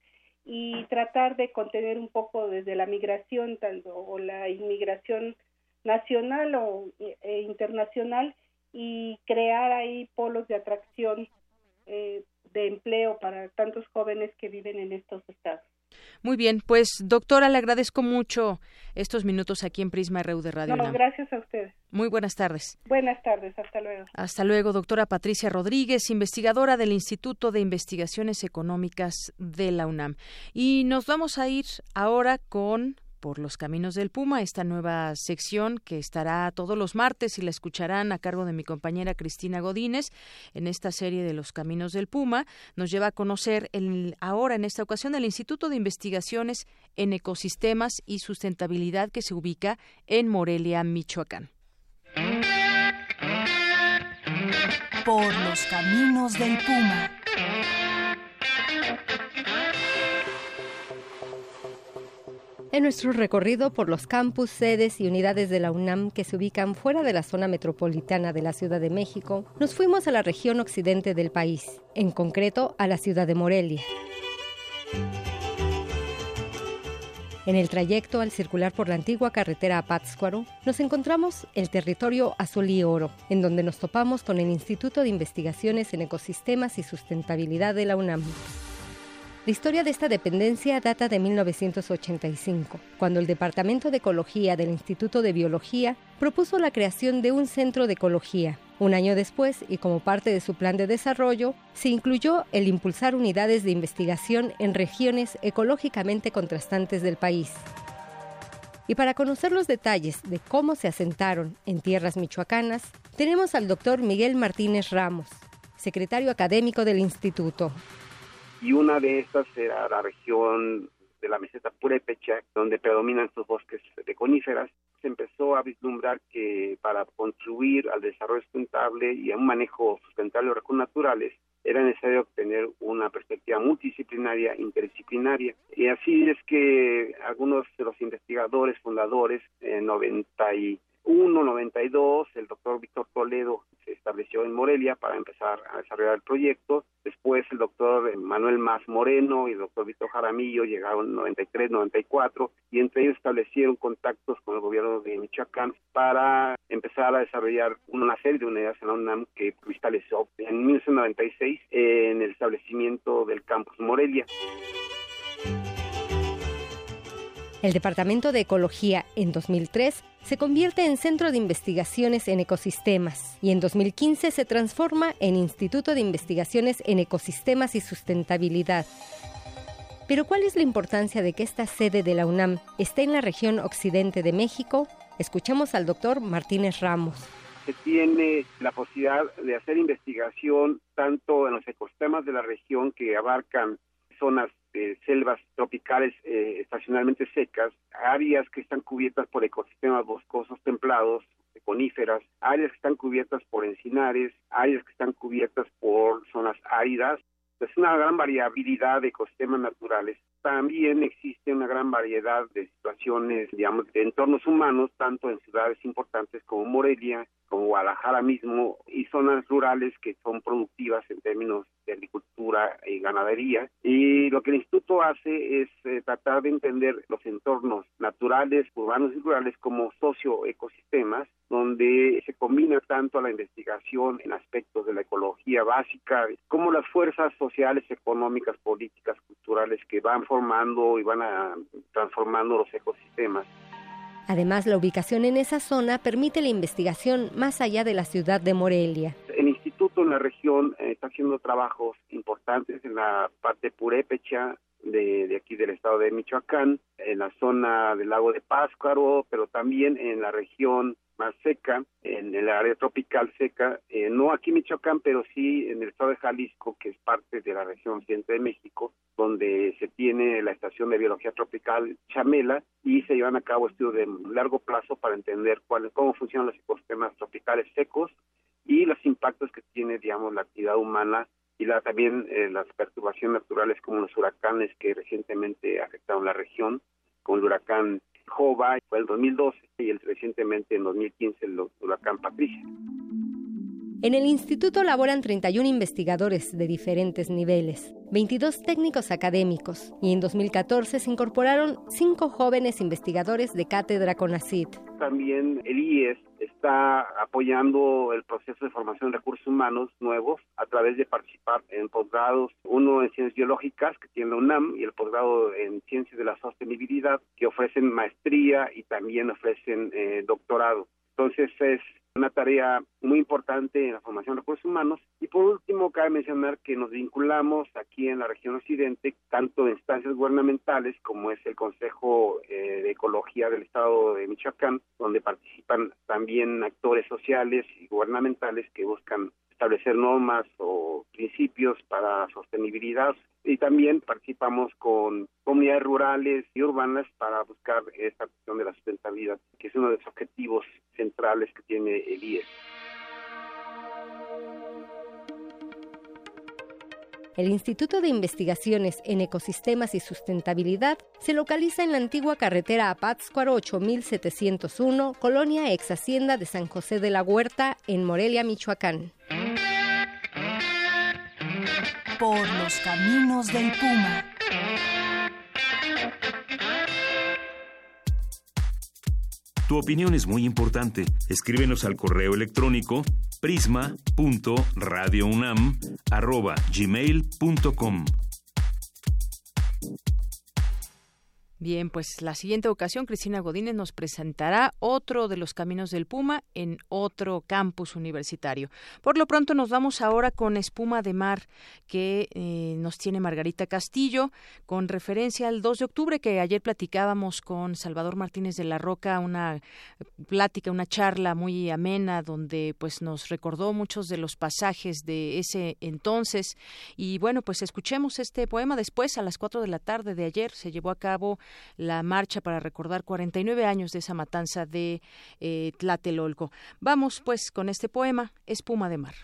y tratar de contener un poco desde la migración tanto o la inmigración nacional o e internacional y crear ahí polos de atracción eh, de empleo para tantos jóvenes que viven en estos estados. Muy bien, pues doctora, le agradezco mucho estos minutos aquí en Prisma RU de Radio. No, gracias a ustedes. Muy buenas tardes. Buenas tardes, hasta luego. Hasta luego, doctora Patricia Rodríguez, investigadora del Instituto de Investigaciones Económicas de la UNAM. Y nos vamos a ir ahora con por los caminos del Puma, esta nueva sección que estará todos los martes y la escucharán a cargo de mi compañera Cristina Godínez en esta serie de los caminos del Puma. Nos lleva a conocer ahora en esta ocasión el Instituto de Investigaciones en Ecosistemas y Sustentabilidad que se ubica en Morelia, Michoacán. Por los caminos del Puma. En nuestro recorrido por los campus, sedes y unidades de la UNAM que se ubican fuera de la zona metropolitana de la Ciudad de México, nos fuimos a la región occidente del país, en concreto a la ciudad de Morelia. En el trayecto al circular por la antigua carretera a Pátzcuaro, nos encontramos el territorio Azul y Oro, en donde nos topamos con el Instituto de Investigaciones en Ecosistemas y Sustentabilidad de la UNAM. La historia de esta dependencia data de 1985, cuando el Departamento de Ecología del Instituto de Biología propuso la creación de un centro de ecología. Un año después, y como parte de su plan de desarrollo, se incluyó el impulsar unidades de investigación en regiones ecológicamente contrastantes del país. Y para conocer los detalles de cómo se asentaron en tierras michoacanas, tenemos al doctor Miguel Martínez Ramos, secretario académico del instituto y una de estas era la región de la meseta purépecha, donde predominan sus bosques de coníferas. Se empezó a vislumbrar que para contribuir al desarrollo sustentable y a un manejo sustentable de recursos naturales, era necesario tener una perspectiva multidisciplinaria, interdisciplinaria. Y así es que algunos de los investigadores fundadores, en 90 y 1.92, el doctor Víctor Toledo se estableció en Morelia para empezar a desarrollar el proyecto. Después el doctor Manuel Más Moreno y el doctor Víctor Jaramillo llegaron en 93, 94 y entre ellos establecieron contactos con el gobierno de Michoacán para empezar a desarrollar una serie de unidades en la UNAM que cristalizó en 1996 en el establecimiento del campus Morelia. El Departamento de Ecología en 2003 se convierte en Centro de Investigaciones en Ecosistemas y en 2015 se transforma en Instituto de Investigaciones en Ecosistemas y Sustentabilidad. Pero ¿cuál es la importancia de que esta sede de la UNAM esté en la región occidente de México? Escuchamos al doctor Martínez Ramos. Se tiene la posibilidad de hacer investigación tanto en los ecosistemas de la región que abarcan zonas de selvas tropicales eh, estacionalmente secas, áreas que están cubiertas por ecosistemas boscosos templados, coníferas, áreas que están cubiertas por encinares, áreas que están cubiertas por zonas áridas. Es una gran variabilidad de ecosistemas naturales. También existe una gran variedad de situaciones, digamos, de entornos humanos, tanto en ciudades importantes como Morelia, como Guadalajara mismo, y zonas rurales que son productivas en términos de agricultura y ganadería. Y lo que el instituto hace es eh, tratar de entender los entornos naturales, urbanos y rurales como socioecosistemas, donde se combina tanto la investigación en aspectos de la ecología básica, como las fuerzas sociales, económicas, políticas, culturales que van formando y van a, transformando los ecosistemas. Además, la ubicación en esa zona permite la investigación más allá de la ciudad de Morelia. En la región eh, está haciendo trabajos importantes en la parte purépecha de, de, aquí del estado de Michoacán, en la zona del lago de Páscuaro, pero también en la región más seca, en el área tropical seca, eh, no aquí en Michoacán, pero sí en el estado de Jalisco, que es parte de la región occidente de México, donde se tiene la estación de biología tropical Chamela y se llevan a cabo estudios de largo plazo para entender cuál, cómo funcionan los ecosistemas tropicales secos y los impactos que tiene, digamos, la actividad humana y la, también eh, las perturbaciones naturales como los huracanes que recientemente afectaron la región, como el huracán Jova fue el 2012 y el, recientemente en 2015 el huracán Patricia. En el instituto laboran 31 investigadores de diferentes niveles, 22 técnicos académicos y en 2014 se incorporaron 5 jóvenes investigadores de cátedra CONACIT. También el IES está apoyando el proceso de formación de recursos humanos nuevos a través de participar en posgrados, uno en ciencias biológicas que tiene la UNAM y el posgrado en ciencias de la sostenibilidad que ofrecen maestría y también ofrecen eh, doctorado. Entonces es una tarea muy importante en la formación de recursos humanos. Y por último, cabe mencionar que nos vinculamos aquí en la región occidente, tanto instancias gubernamentales como es el Consejo eh, de Ecología del Estado de Michoacán, donde participan también actores sociales y gubernamentales que buscan establecer normas o principios para sostenibilidad y también participamos con comunidades rurales y urbanas para buscar esta cuestión de la sustentabilidad, que es uno de los objetivos centrales que tiene el IES. El Instituto de Investigaciones en Ecosistemas y Sustentabilidad se localiza en la antigua carretera a Pátzcuaro 8701, colonia ex Hacienda de San José de la Huerta, en Morelia, Michoacán por los caminos del Puma. Tu opinión es muy importante. Escríbenos al correo electrónico prisma.radiounam@gmail.com. Bien, pues la siguiente ocasión Cristina Godínez nos presentará otro de los caminos del Puma en otro campus universitario. Por lo pronto nos vamos ahora con Espuma de Mar que eh, nos tiene Margarita Castillo con referencia al 2 de octubre que ayer platicábamos con Salvador Martínez de la Roca, una plática, una charla muy amena donde pues nos recordó muchos de los pasajes de ese entonces y bueno, pues escuchemos este poema después a las 4 de la tarde de ayer se llevó a cabo la marcha para recordar 49 años de esa matanza de eh, Tlatelolco. Vamos pues con este poema, Espuma de Mar.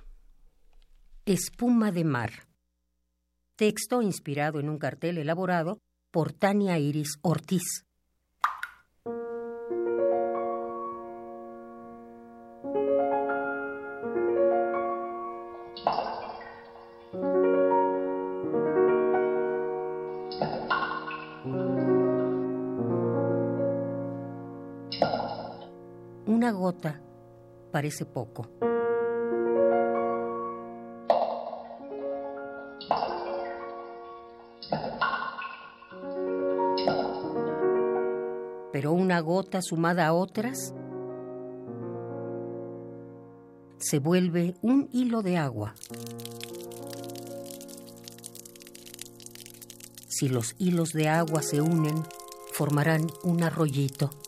Espuma de Mar. Texto inspirado en un cartel elaborado por Tania Iris Ortiz. Parece poco. Pero una gota sumada a otras se vuelve un hilo de agua. Si los hilos de agua se unen, formarán un arroyito.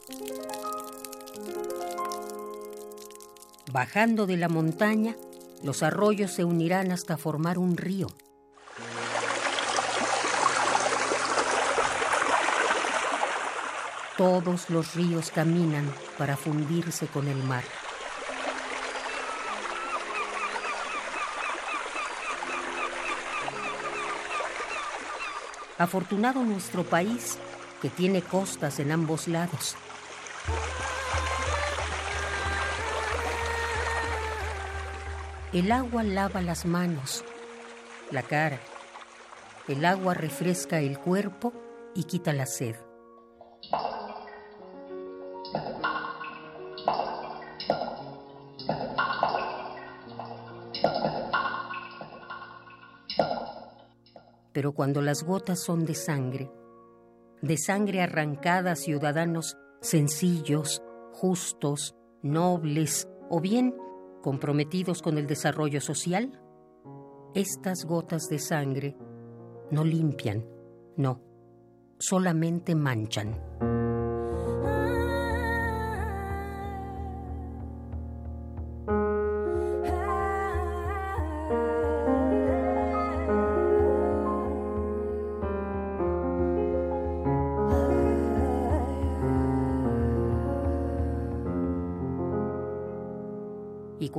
Bajando de la montaña, los arroyos se unirán hasta formar un río. Todos los ríos caminan para fundirse con el mar. Afortunado nuestro país que tiene costas en ambos lados. El agua lava las manos, la cara. El agua refresca el cuerpo y quita la sed. Pero cuando las gotas son de sangre, de sangre arrancada ciudadanos sencillos, justos, nobles o bien comprometidos con el desarrollo social, estas gotas de sangre no limpian, no, solamente manchan.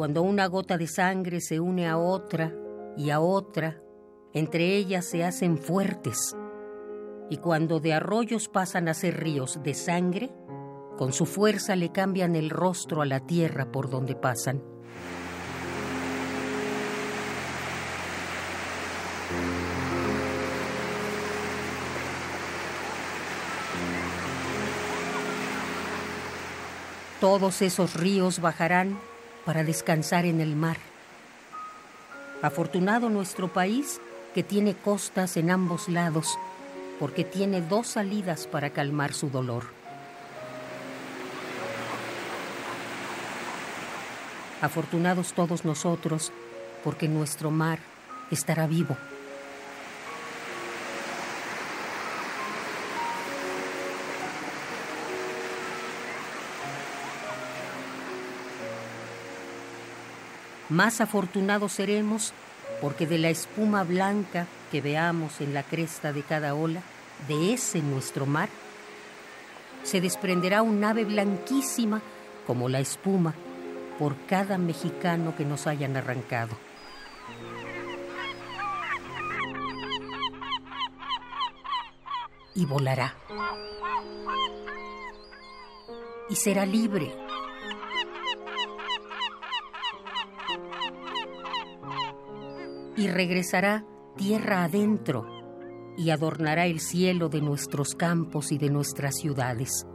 Cuando una gota de sangre se une a otra y a otra, entre ellas se hacen fuertes. Y cuando de arroyos pasan a ser ríos de sangre, con su fuerza le cambian el rostro a la tierra por donde pasan. Todos esos ríos bajarán para descansar en el mar. Afortunado nuestro país que tiene costas en ambos lados, porque tiene dos salidas para calmar su dolor. Afortunados todos nosotros, porque nuestro mar estará vivo. Más afortunados seremos porque de la espuma blanca que veamos en la cresta de cada ola, de ese nuestro mar, se desprenderá un ave blanquísima como la espuma por cada mexicano que nos hayan arrancado. Y volará. Y será libre y regresará tierra adentro y adornará el cielo de nuestros campos y de nuestras ciudades.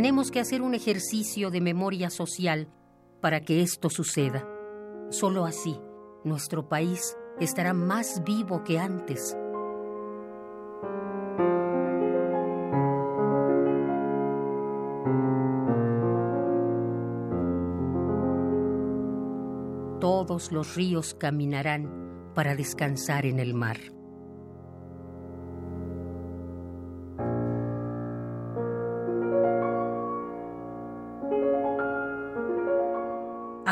Tenemos que hacer un ejercicio de memoria social para que esto suceda. Solo así, nuestro país estará más vivo que antes. Todos los ríos caminarán para descansar en el mar.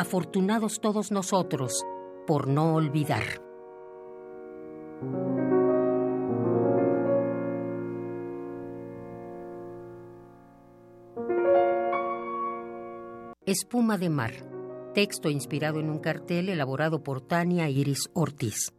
Afortunados todos nosotros por no olvidar. Espuma de mar. Texto inspirado en un cartel elaborado por Tania Iris Ortiz.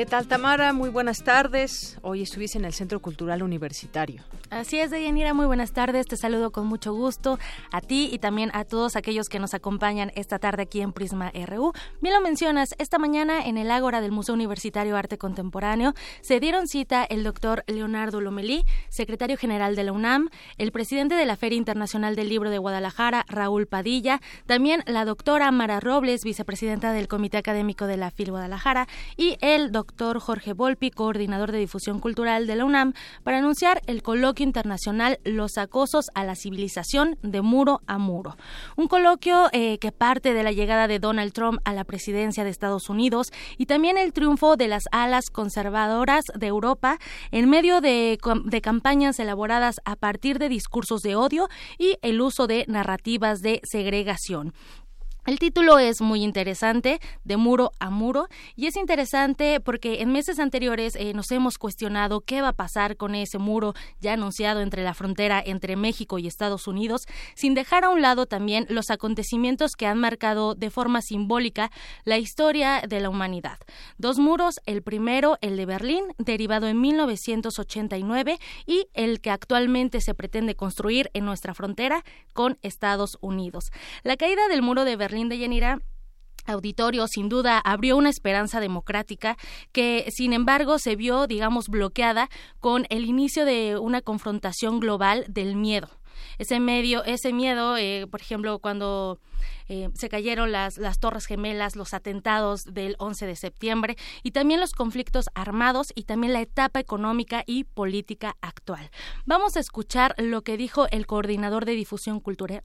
¿Qué tal, Tamara? Muy buenas tardes. Hoy estuviste en el Centro Cultural Universitario. Así es, Deyanira, muy buenas tardes. Te saludo con mucho gusto a ti y también a todos aquellos que nos acompañan esta tarde aquí en Prisma RU. Bien lo mencionas, esta mañana en el Ágora del Museo Universitario Arte Contemporáneo se dieron cita el doctor Leonardo Lomelí, secretario general de la UNAM, el presidente de la Feria Internacional del Libro de Guadalajara, Raúl Padilla, también la doctora Mara Robles, vicepresidenta del Comité Académico de la FIL Guadalajara, y el doctor Jorge Volpi, coordinador de difusión cultural de la UNAM, para anunciar el coloquio internacional Los acosos a la civilización de muro a muro. Un coloquio eh, que parte de la llegada de Donald Trump a la presidencia de Estados Unidos y también el triunfo de las alas conservadoras de Europa en medio de, de campañas elaboradas a partir de discursos de odio y el uso de narrativas de segregación. El título es muy interesante, de muro a muro, y es interesante porque en meses anteriores eh, nos hemos cuestionado qué va a pasar con ese muro ya anunciado entre la frontera entre México y Estados Unidos, sin dejar a un lado también los acontecimientos que han marcado de forma simbólica la historia de la humanidad. Dos muros, el primero, el de Berlín, derivado en 1989, y el que actualmente se pretende construir en nuestra frontera con Estados Unidos. La caída del muro de Berlín de Yanira auditorio sin duda abrió una esperanza democrática que sin embargo se vio digamos bloqueada con el inicio de una confrontación global del miedo ese medio ese miedo eh, por ejemplo cuando eh, se cayeron las, las torres gemelas, los atentados del 11 de septiembre y también los conflictos armados y también la etapa económica y política actual. Vamos a escuchar lo que dijo el coordinador de difusión cultural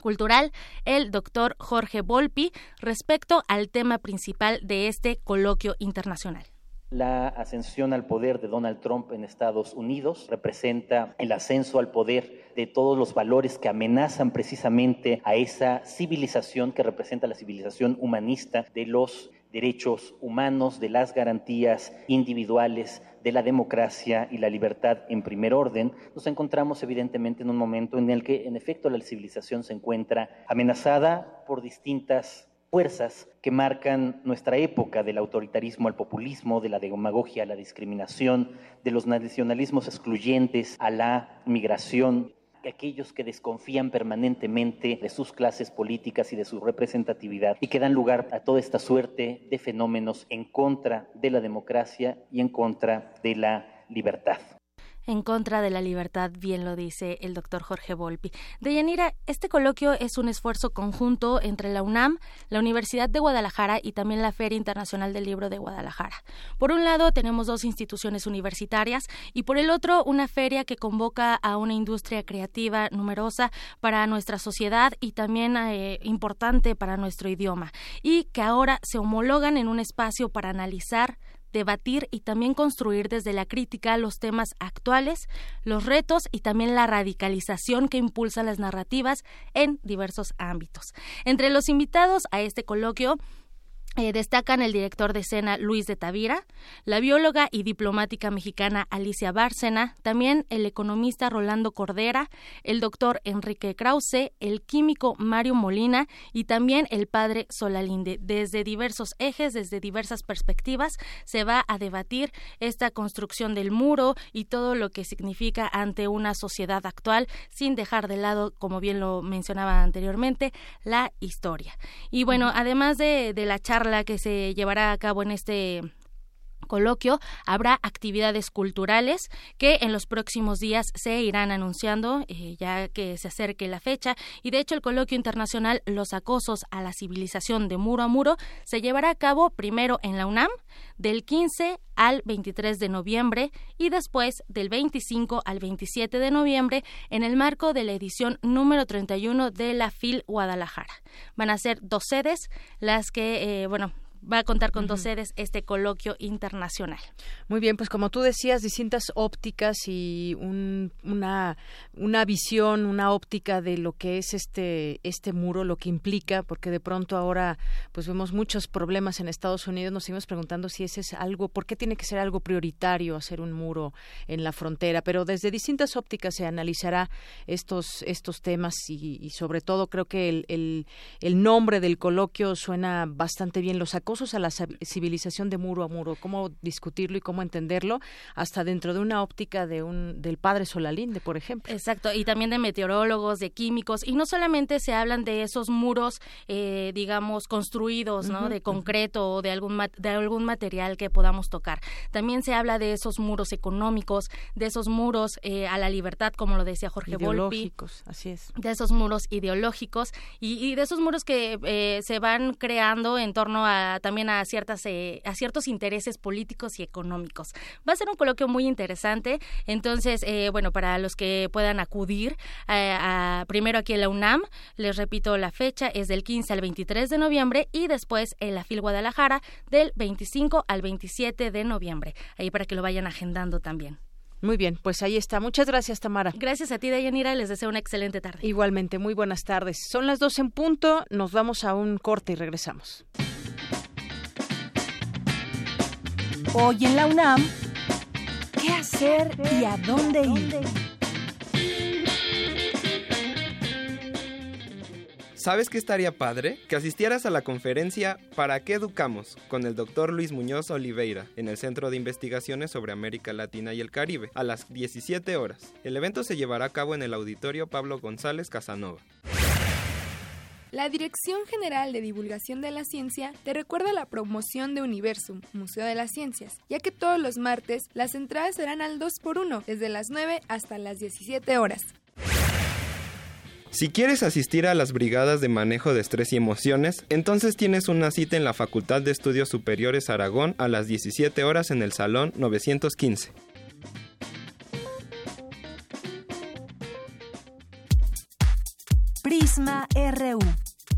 cultural, el doctor Jorge Volpi, respecto al tema principal de este coloquio internacional. La ascensión al poder de Donald Trump en Estados Unidos representa el ascenso al poder de todos los valores que amenazan precisamente a esa civilización que representa la civilización humanista de los derechos humanos, de las garantías individuales, de la democracia y la libertad en primer orden, nos encontramos evidentemente en un momento en el que, en efecto, la civilización se encuentra amenazada por distintas fuerzas que marcan nuestra época del autoritarismo al populismo, de la demagogia a la discriminación, de los nacionalismos excluyentes a la migración aquellos que desconfían permanentemente de sus clases políticas y de su representatividad y que dan lugar a toda esta suerte de fenómenos en contra de la democracia y en contra de la libertad en contra de la libertad, bien lo dice el doctor Jorge Volpi. Deyanira, este coloquio es un esfuerzo conjunto entre la UNAM, la Universidad de Guadalajara y también la Feria Internacional del Libro de Guadalajara. Por un lado, tenemos dos instituciones universitarias y por el otro, una feria que convoca a una industria creativa numerosa para nuestra sociedad y también eh, importante para nuestro idioma y que ahora se homologan en un espacio para analizar debatir y también construir desde la crítica los temas actuales, los retos y también la radicalización que impulsa las narrativas en diversos ámbitos. Entre los invitados a este coloquio Eh, destacan el director de escena Luis de Tavira, la bióloga y diplomática mexicana Alicia Bárcena, también el economista Rolando Cordera, el doctor Enrique Krause, el químico Mario Molina y también el padre Solalinde. Desde diversos ejes, desde diversas perspectivas, se va a debatir esta construcción del muro y todo lo que significa ante una sociedad actual, sin dejar de lado, como bien lo mencionaba anteriormente, la historia. Y bueno, además de, de la charla la que se llevará a cabo en este coloquio habrá actividades culturales que en los próximos días se irán anunciando eh, ya que se acerque la fecha y de hecho el coloquio internacional Los acosos a la civilización de muro a muro se llevará a cabo primero en la UNAM del 15 al 23 de noviembre y después del 25 al 27 de noviembre en el marco de la edición número 31 de la FIL Guadalajara. Van a ser dos sedes las que, eh, bueno, va a contar con dos sedes este coloquio internacional. Muy bien, pues como tú decías, distintas ópticas y una, una visión, una óptica de lo que es este, este muro, lo que implica, porque de pronto ahora pues vemos muchos problemas en Estados Unidos, nos seguimos preguntando si ese es algo, ¿por qué tiene que ser algo prioritario hacer un muro en la frontera? Pero desde distintas ópticas se analizará estos, estos temas y, sobre todo creo que el, el, el nombre del coloquio suena bastante bien, los acosos a la civilización de muro a muro, cómo discutirlo y cómo entenderlo, hasta dentro de una óptica de un del padre Solalinde, por ejemplo. Exacto, y también de meteorólogos, de químicos, y no solamente se hablan de esos muros, eh, digamos, construidos, ¿no? De concreto o de algún, de algún material que podamos tocar. También se habla de esos muros económicos, de esos muros eh, a la libertad, como lo decía Jorge ideológicos, así es. De esos muros ideológicos y, de esos muros que eh, se van creando en torno a también a ciertas eh, a ciertos intereses políticos y económicos. Va a ser un coloquio muy interesante, entonces eh, bueno para los que puedan acudir eh, a, primero aquí en la UNAM, les repito la fecha es del 15 al 23 de noviembre y después en la FIL Guadalajara del 25 al 27 de noviembre. Ahí para que lo vayan agendando también. Muy bien, pues ahí está. Muchas gracias, Tamara. Gracias a ti, Dayanira. Les deseo una excelente tarde. Igualmente, muy buenas tardes. Son las dos en punto. Nos vamos a un corte y regresamos. Hoy en la UNAM, ¿qué hacer y a dónde ir? ¿Sabes qué estaría padre? Que asistieras a la conferencia ¿Para qué educamos? con el doctor Luis Muñoz Oliveira en el Centro de Investigaciones sobre América Latina y el Caribe a las 17 horas. El evento se llevará a cabo en el auditorio Pablo González Casanova. La Dirección General de Divulgación de la Ciencia te recuerda la promoción de Universum, Museo de las Ciencias, ya que todos los martes las entradas serán al 2x1, desde las 9 hasta las 17 horas. Si quieres asistir a las brigadas de manejo de estrés y emociones, entonces tienes una cita en la Facultad de Estudios Superiores Aragón a las 17 horas en el Salón 915. Prisma RU.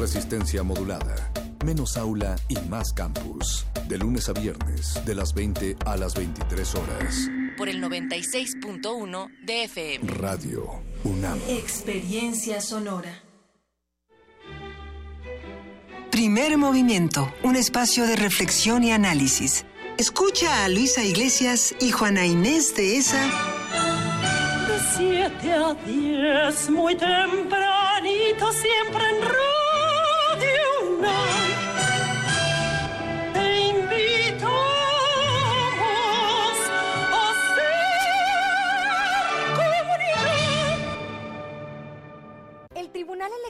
Resistencia modulada. Menos aula y más campus. De lunes a viernes, de las 20 a las 23 horas. Por el 96.1 de FM. Radio UNAM. Experiencia sonora. Primer movimiento. Un espacio de reflexión y análisis. Escucha a Luisa Iglesias y Juana Inés de esa. De 7 a 10, muy tempranito, siempre en El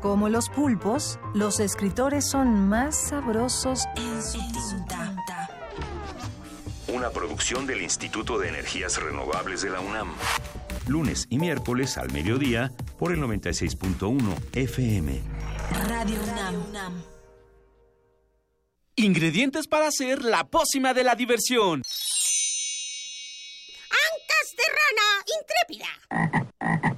Como los pulpos, los escritores son más sabrosos en su tinta. Una producción del Instituto de Energías Renovables de la UNAM. Lunes y miércoles al mediodía por el 96.1 FM. Radio UNAM. Ingredientes para hacer la pócima de la diversión. Ancas de rana intrépida.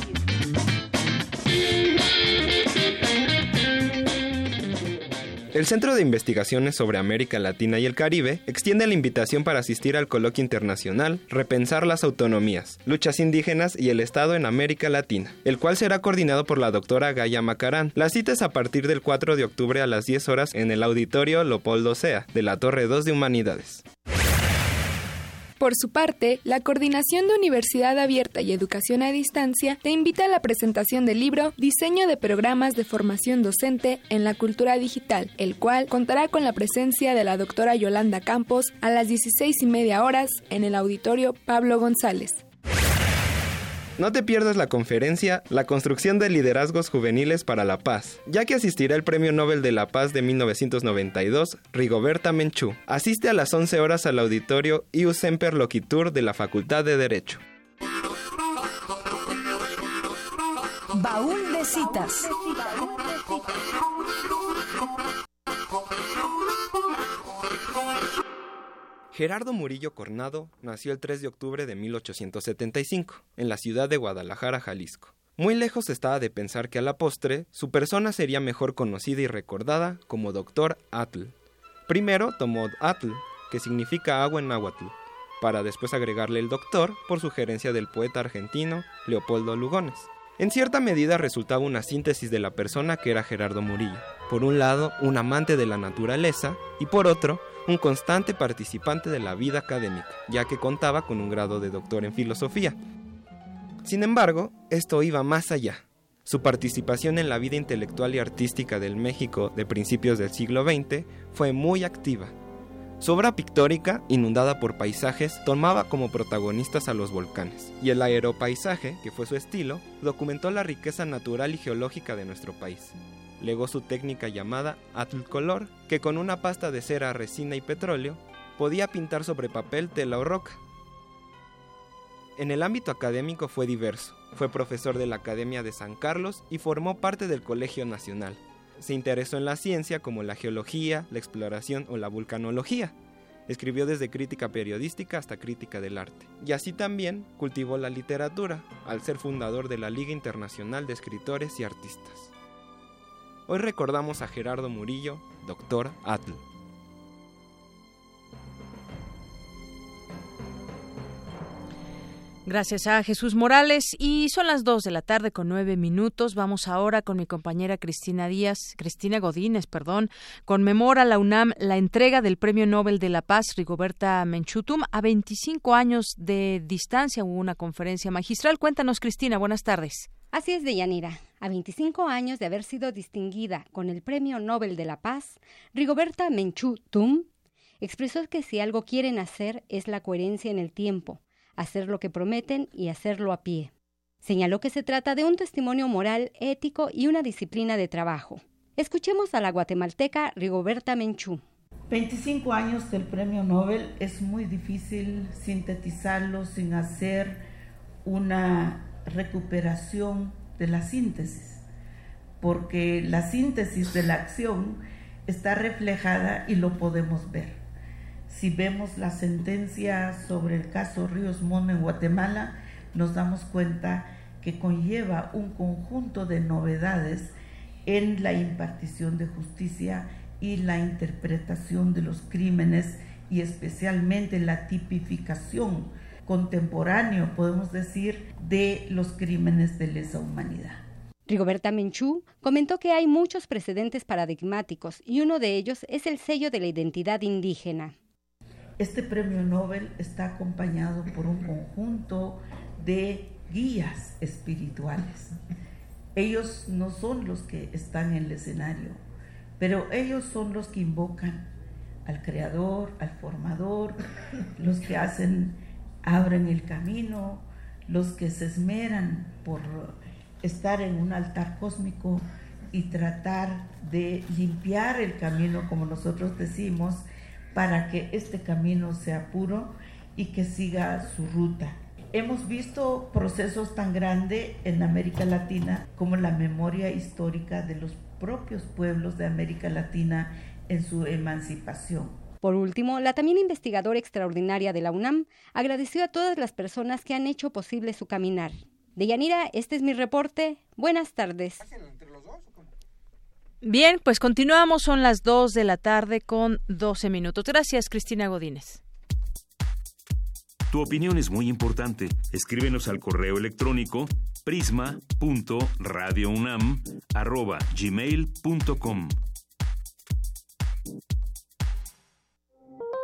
El Centro de Investigaciones sobre América Latina y el Caribe extiende la invitación para asistir al coloquio internacional Repensar las autonomías, luchas indígenas y el Estado en América Latina, el cual será coordinado por la doctora Gaya Macarán. La cita es a partir del 4 de octubre a las 10 horas en el auditorio Leopoldo Sea, de la Torre 2 de Humanidades. Por su parte, la Coordinación de Universidad Abierta y Educación a Distancia te invita a la presentación del libro Diseño de Programas de Formación Docente en la Cultura Digital, el cual contará con la presencia de la doctora Yolanda Campos a las 16 y media horas en el auditorio Pablo González. No te pierdas la conferencia La construcción de liderazgos juveniles para la paz, ya que asistirá el Premio Nobel de la Paz de 1992, Rigoberta Menchú. Asiste a las 11 horas al auditorio Ius Semper Loquitur de la Facultad de Derecho. Baúl de citas. Gerardo Murillo Cornado nació el 3 de octubre de 1875, en la ciudad de Guadalajara, Jalisco. Muy lejos estaba de pensar que a la postre su persona sería mejor conocida y recordada como Doctor Atl. Primero tomó Atl, que significa agua en náhuatl, para después agregarle el doctor por sugerencia del poeta argentino Leopoldo Lugones. En cierta medida resultaba una síntesis de la persona que era Gerardo Murillo. Por un lado, un amante de la naturaleza y por otro, un constante participante de la vida académica, ya que contaba con un grado de doctor en filosofía. Sin embargo, esto iba más allá. Su participación en la vida intelectual y artística del México de principios del siglo XX fue muy activa. Su obra pictórica, inundada por paisajes, tomaba como protagonistas a los volcanes, y el aeropaisaje, que fue su estilo, documentó la riqueza natural y geológica de nuestro país legó su técnica llamada color, que con una pasta de cera, resina y petróleo podía pintar sobre papel, tela o roca. En el ámbito académico fue diverso. Fue profesor de la Academia de San Carlos y formó parte del Colegio Nacional. Se interesó en la ciencia como la geología, la exploración o la vulcanología. Escribió desde crítica periodística hasta crítica del arte. Y así también cultivó la literatura, al ser fundador de la Liga Internacional de Escritores y Artistas. Hoy recordamos a Gerardo Murillo, Doctor Atl. Gracias a Jesús Morales y son las dos de la tarde con nueve minutos. Vamos ahora con mi compañera Cristina Díaz, Cristina Godínez, perdón. Conmemora la UNAM la entrega del Premio Nobel de la Paz Rigoberta Menchutum a 25 años de distancia. Hubo una conferencia magistral. Cuéntanos, Cristina, buenas tardes. Así es, Deyanira. A 25 años de haber sido distinguida con el Premio Nobel de la Paz, Rigoberta Menchú Tum expresó que si algo quieren hacer es la coherencia en el tiempo, hacer lo que prometen y hacerlo a pie. Señaló que se trata de un testimonio moral, ético y una disciplina de trabajo. Escuchemos a la guatemalteca Rigoberta Menchú. 25 años del Premio Nobel es muy difícil sintetizarlo sin hacer una recuperación de la síntesis, porque la síntesis de la acción está reflejada y lo podemos ver. Si vemos la sentencia sobre el caso Ríos Mono en Guatemala, nos damos cuenta que conlleva un conjunto de novedades en la impartición de justicia y la interpretación de los crímenes y especialmente la tipificación contemporáneo, podemos decir, de los crímenes de lesa humanidad. Rigoberta Menchú comentó que hay muchos precedentes paradigmáticos y uno de ellos es el sello de la identidad indígena. Este premio Nobel está acompañado por un conjunto de guías espirituales. Ellos no son los que están en el escenario, pero ellos son los que invocan al creador, al formador, los que hacen abren el camino, los que se esmeran por estar en un altar cósmico y tratar de limpiar el camino, como nosotros decimos, para que este camino sea puro y que siga su ruta. Hemos visto procesos tan grandes en América Latina como la memoria histórica de los propios pueblos de América Latina en su emancipación por último, la también investigadora extraordinaria de la UNAM agradeció a todas las personas que han hecho posible su caminar. Deyanira, este es mi reporte. Buenas tardes. Bien, pues continuamos, son las 2 de la tarde con 12 minutos. Gracias, Cristina Godínez. Tu opinión es muy importante. Escríbenos al correo electrónico prisma.radiounam@gmail.com.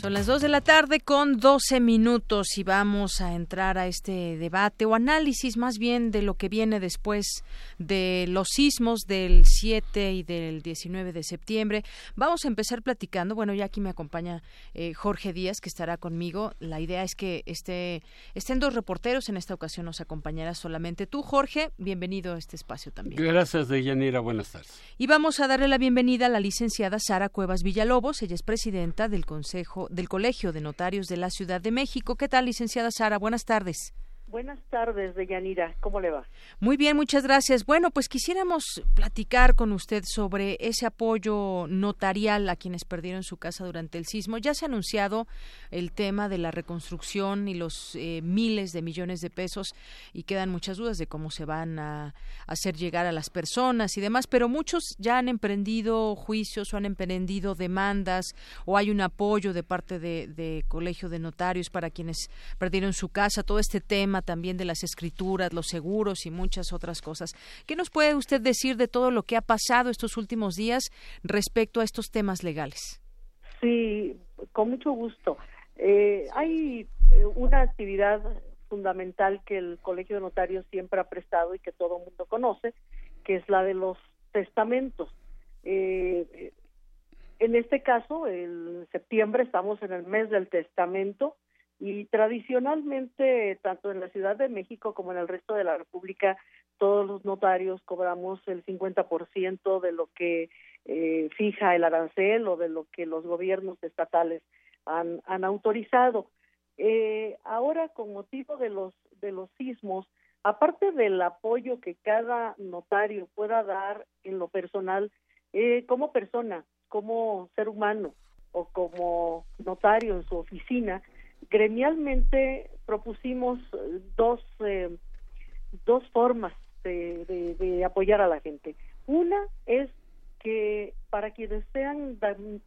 Son las 2 de la tarde con 12 minutos y vamos a entrar a este debate o análisis más bien de lo que viene después de los sismos del 7 y del 19 de septiembre. Vamos a empezar platicando. Bueno, ya aquí me acompaña eh, Jorge Díaz que estará conmigo. La idea es que esté, estén dos reporteros. En esta ocasión nos acompañará solamente tú, Jorge. Bienvenido a este espacio también. Gracias, Deyanira. Buenas tardes. Y vamos a darle la bienvenida a la licenciada Sara Cuevas Villalobos. Ella es presidenta del Consejo del Colegio de Notarios de la Ciudad de México. ¿Qué tal, licenciada Sara? Buenas tardes. Buenas tardes, Deyanira. ¿Cómo le va? Muy bien, muchas gracias. Bueno, pues quisiéramos platicar con usted sobre ese apoyo notarial a quienes perdieron su casa durante el sismo. Ya se ha anunciado el tema de la reconstrucción y los eh, miles de millones de pesos y quedan muchas dudas de cómo se van a hacer llegar a las personas y demás, pero muchos ya han emprendido juicios o han emprendido demandas o hay un apoyo de parte de, de Colegio de Notarios para quienes perdieron su casa. Todo este tema también de las escrituras, los seguros y muchas otras cosas. ¿Qué nos puede usted decir de todo lo que ha pasado estos últimos días respecto a estos temas legales? Sí, con mucho gusto. Eh, hay eh, una actividad fundamental que el Colegio de Notarios siempre ha prestado y que todo el mundo conoce, que es la de los testamentos. Eh, en este caso, en septiembre estamos en el mes del testamento y tradicionalmente, tanto en la Ciudad de México como en el resto de la República, todos los notarios cobramos el 50% de lo que eh, fija el arancel o de lo que los gobiernos estatales han, han autorizado. Eh, ahora, con motivo de los, de los sismos, aparte del apoyo que cada notario pueda dar en lo personal, eh, como persona, como ser humano o como notario en su oficina, gremialmente propusimos dos, eh, dos formas de, de, apoyar a la gente. Una es que para quienes sean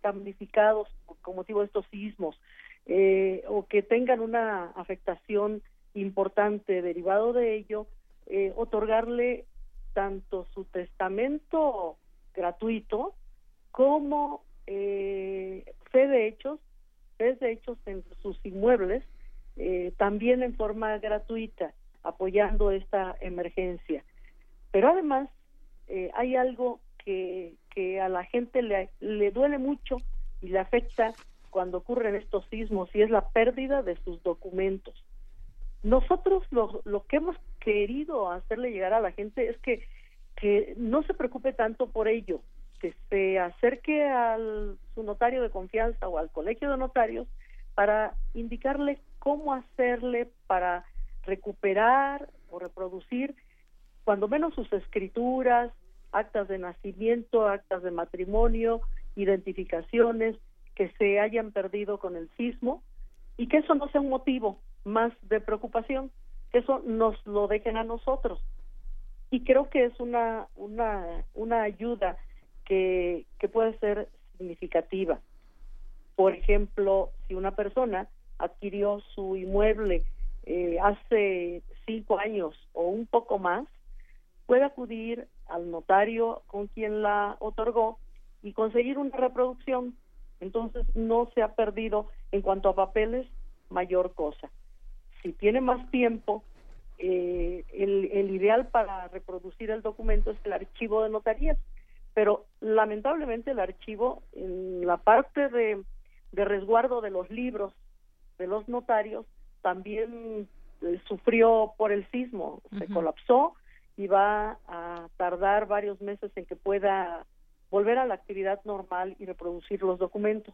damnificados con motivo de estos sismos eh, o que tengan una afectación importante derivado de ello, eh, otorgarle tanto su testamento gratuito como eh, fe de hechos de hechos en sus inmuebles, eh, también en forma gratuita, apoyando esta emergencia. Pero además eh, hay algo que, que a la gente le, le duele mucho y le afecta cuando ocurren estos sismos y es la pérdida de sus documentos. Nosotros lo, lo que hemos querido hacerle llegar a la gente es que, que no se preocupe tanto por ello, que se acerque al su notario de confianza o al colegio de notarios para indicarle cómo hacerle para recuperar o reproducir cuando menos sus escrituras, actas de nacimiento, actas de matrimonio, identificaciones que se hayan perdido con el sismo y que eso no sea un motivo más de preocupación, que eso nos lo dejen a nosotros. Y creo que es una, una, una ayuda que, que puede ser significativa. Por ejemplo, si una persona adquirió su inmueble eh, hace cinco años o un poco más, puede acudir al notario con quien la otorgó y conseguir una reproducción. Entonces no se ha perdido en cuanto a papeles mayor cosa. Si tiene más tiempo, eh, el, el ideal para reproducir el documento es el archivo de notarías pero lamentablemente el archivo en la parte de, resguardo de los libros de los notarios también eh, sufrió por el sismo, se colapsó y va a tardar varios meses en que pueda volver a la actividad normal y reproducir los documentos.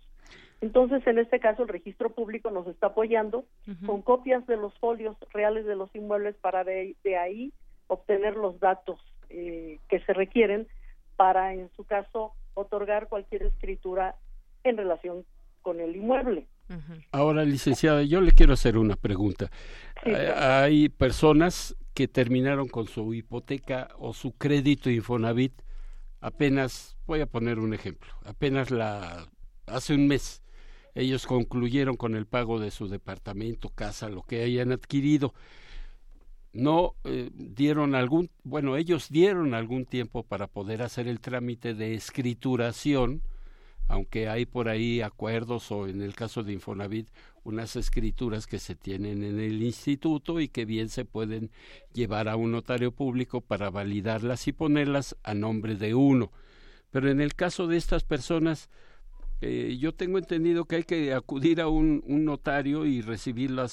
Entonces, en este caso, el registro público nos está apoyando con copias de los folios reales de los inmuebles para de, ahí obtener los datos eh, que se requieren para, en su caso, otorgar cualquier escritura en relación con el inmueble. Ahora, licenciada, yo le quiero hacer una pregunta. Hay personas que terminaron con su hipoteca o su crédito Infonavit apenas, voy a poner un ejemplo, apenas la hace un mes ellos concluyeron con el pago de su departamento, casa, lo que hayan adquirido no eh, dieron algún, bueno, ellos dieron algún tiempo para poder hacer el trámite de escrituración aunque hay por ahí acuerdos o en el caso de Infonavit unas escrituras que se tienen en el instituto y que bien se pueden llevar a un notario público para validarlas y ponerlas a nombre de uno. Pero en el caso de estas personas, eh, yo tengo entendido que hay que acudir a un, notario y recibir la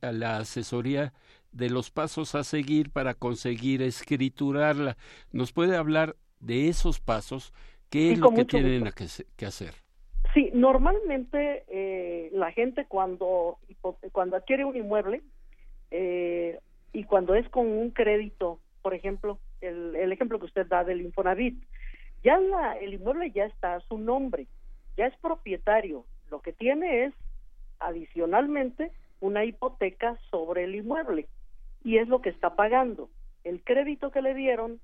la asesoría de los pasos a seguir para conseguir escriturarla. ¿Nos puede hablar de esos pasos? ¿Qué es lo que tienen que, hacer? Sí, normalmente eh, la gente cuando, cuando adquiere un inmueble eh, y cuando es con un crédito, por ejemplo, el, el ejemplo que usted da del Infonavit, ya la, el inmueble ya está a su nombre, ya es propietario. Lo que tiene es, adicionalmente, una hipoteca sobre el inmueble y es lo que está pagando. El crédito que le dieron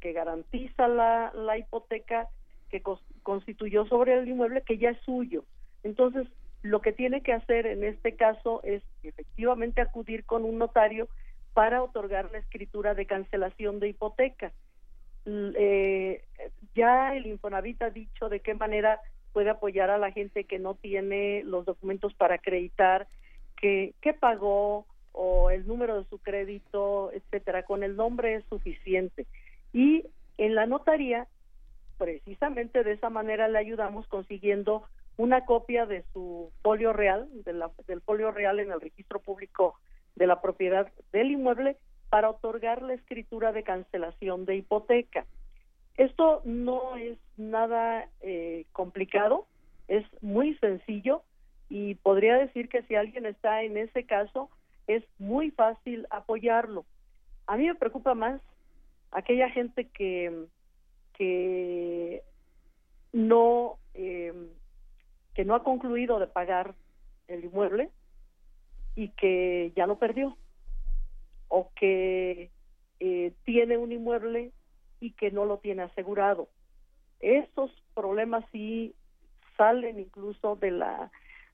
que garantiza la, la hipoteca que constituyó sobre el inmueble que ya es suyo. Entonces, lo que tiene que hacer en este caso es efectivamente acudir con un notario para otorgar la escritura de cancelación de hipoteca. Eh, ya el Infonavit ha dicho de qué manera puede apoyar a la gente que no tiene los documentos para acreditar que, que pagó o el número de su crédito, etcétera. Con el nombre es suficiente. Y en la notaría, precisamente de esa manera le ayudamos consiguiendo una copia de su folio real, del folio real en el registro público de la propiedad del inmueble para otorgar la escritura de cancelación de hipoteca. Esto no es nada eh, complicado, es muy sencillo y podría decir que si alguien está en ese caso, es muy fácil apoyarlo. A mí me preocupa más aquella gente que, que no eh, que no ha concluido de pagar el inmueble y que ya lo perdió o que eh, tiene un inmueble y que no lo tiene asegurado. Esos problemas sí salen incluso de la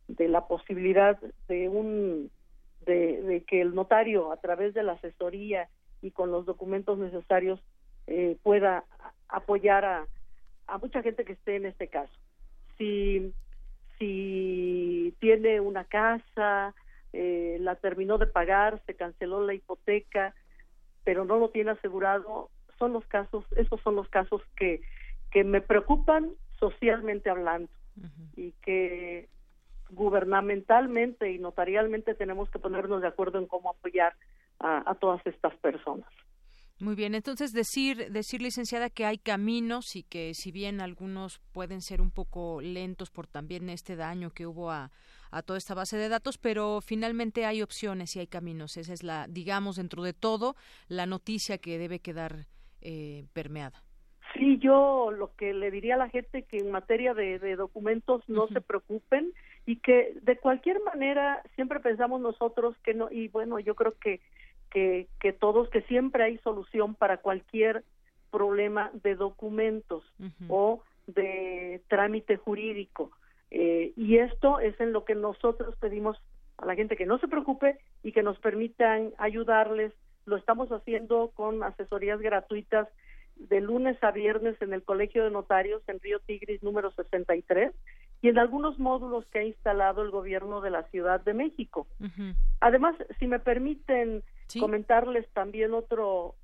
de la posibilidad de un de, que el notario a través de la asesoría y con los documentos necesarios eh, pueda apoyar a, a mucha gente que esté en este caso. Si si tiene una casa, eh, la terminó de pagar, se canceló la hipoteca, pero no lo tiene asegurado, son los casos, esos son los casos que, que me preocupan socialmente hablando y que gubernamentalmente y notarialmente tenemos que ponernos de acuerdo en cómo apoyar a, todas estas personas. Muy bien, entonces decir, decir licenciada que hay caminos y que si bien algunos pueden ser un poco lentos por también este daño que hubo a, a toda esta base de datos, pero finalmente hay opciones y hay caminos. Esa es la, digamos, dentro de todo, la noticia que debe quedar eh, permeada. Sí, yo lo que le diría a la gente que en materia de, documentos no se preocupen y que de cualquier manera siempre pensamos nosotros que no y bueno yo creo que que, que todos que siempre hay solución para cualquier problema de documentos o de trámite jurídico. Eh, y esto es en lo que nosotros pedimos a la gente que no se preocupe y que nos permitan ayudarles. Lo estamos haciendo con asesorías gratuitas de lunes a viernes en el Colegio de Notarios en Río Tigris número 63 y en algunos módulos que ha instalado el gobierno de la Ciudad de México. Además, si me permiten comentarles también otro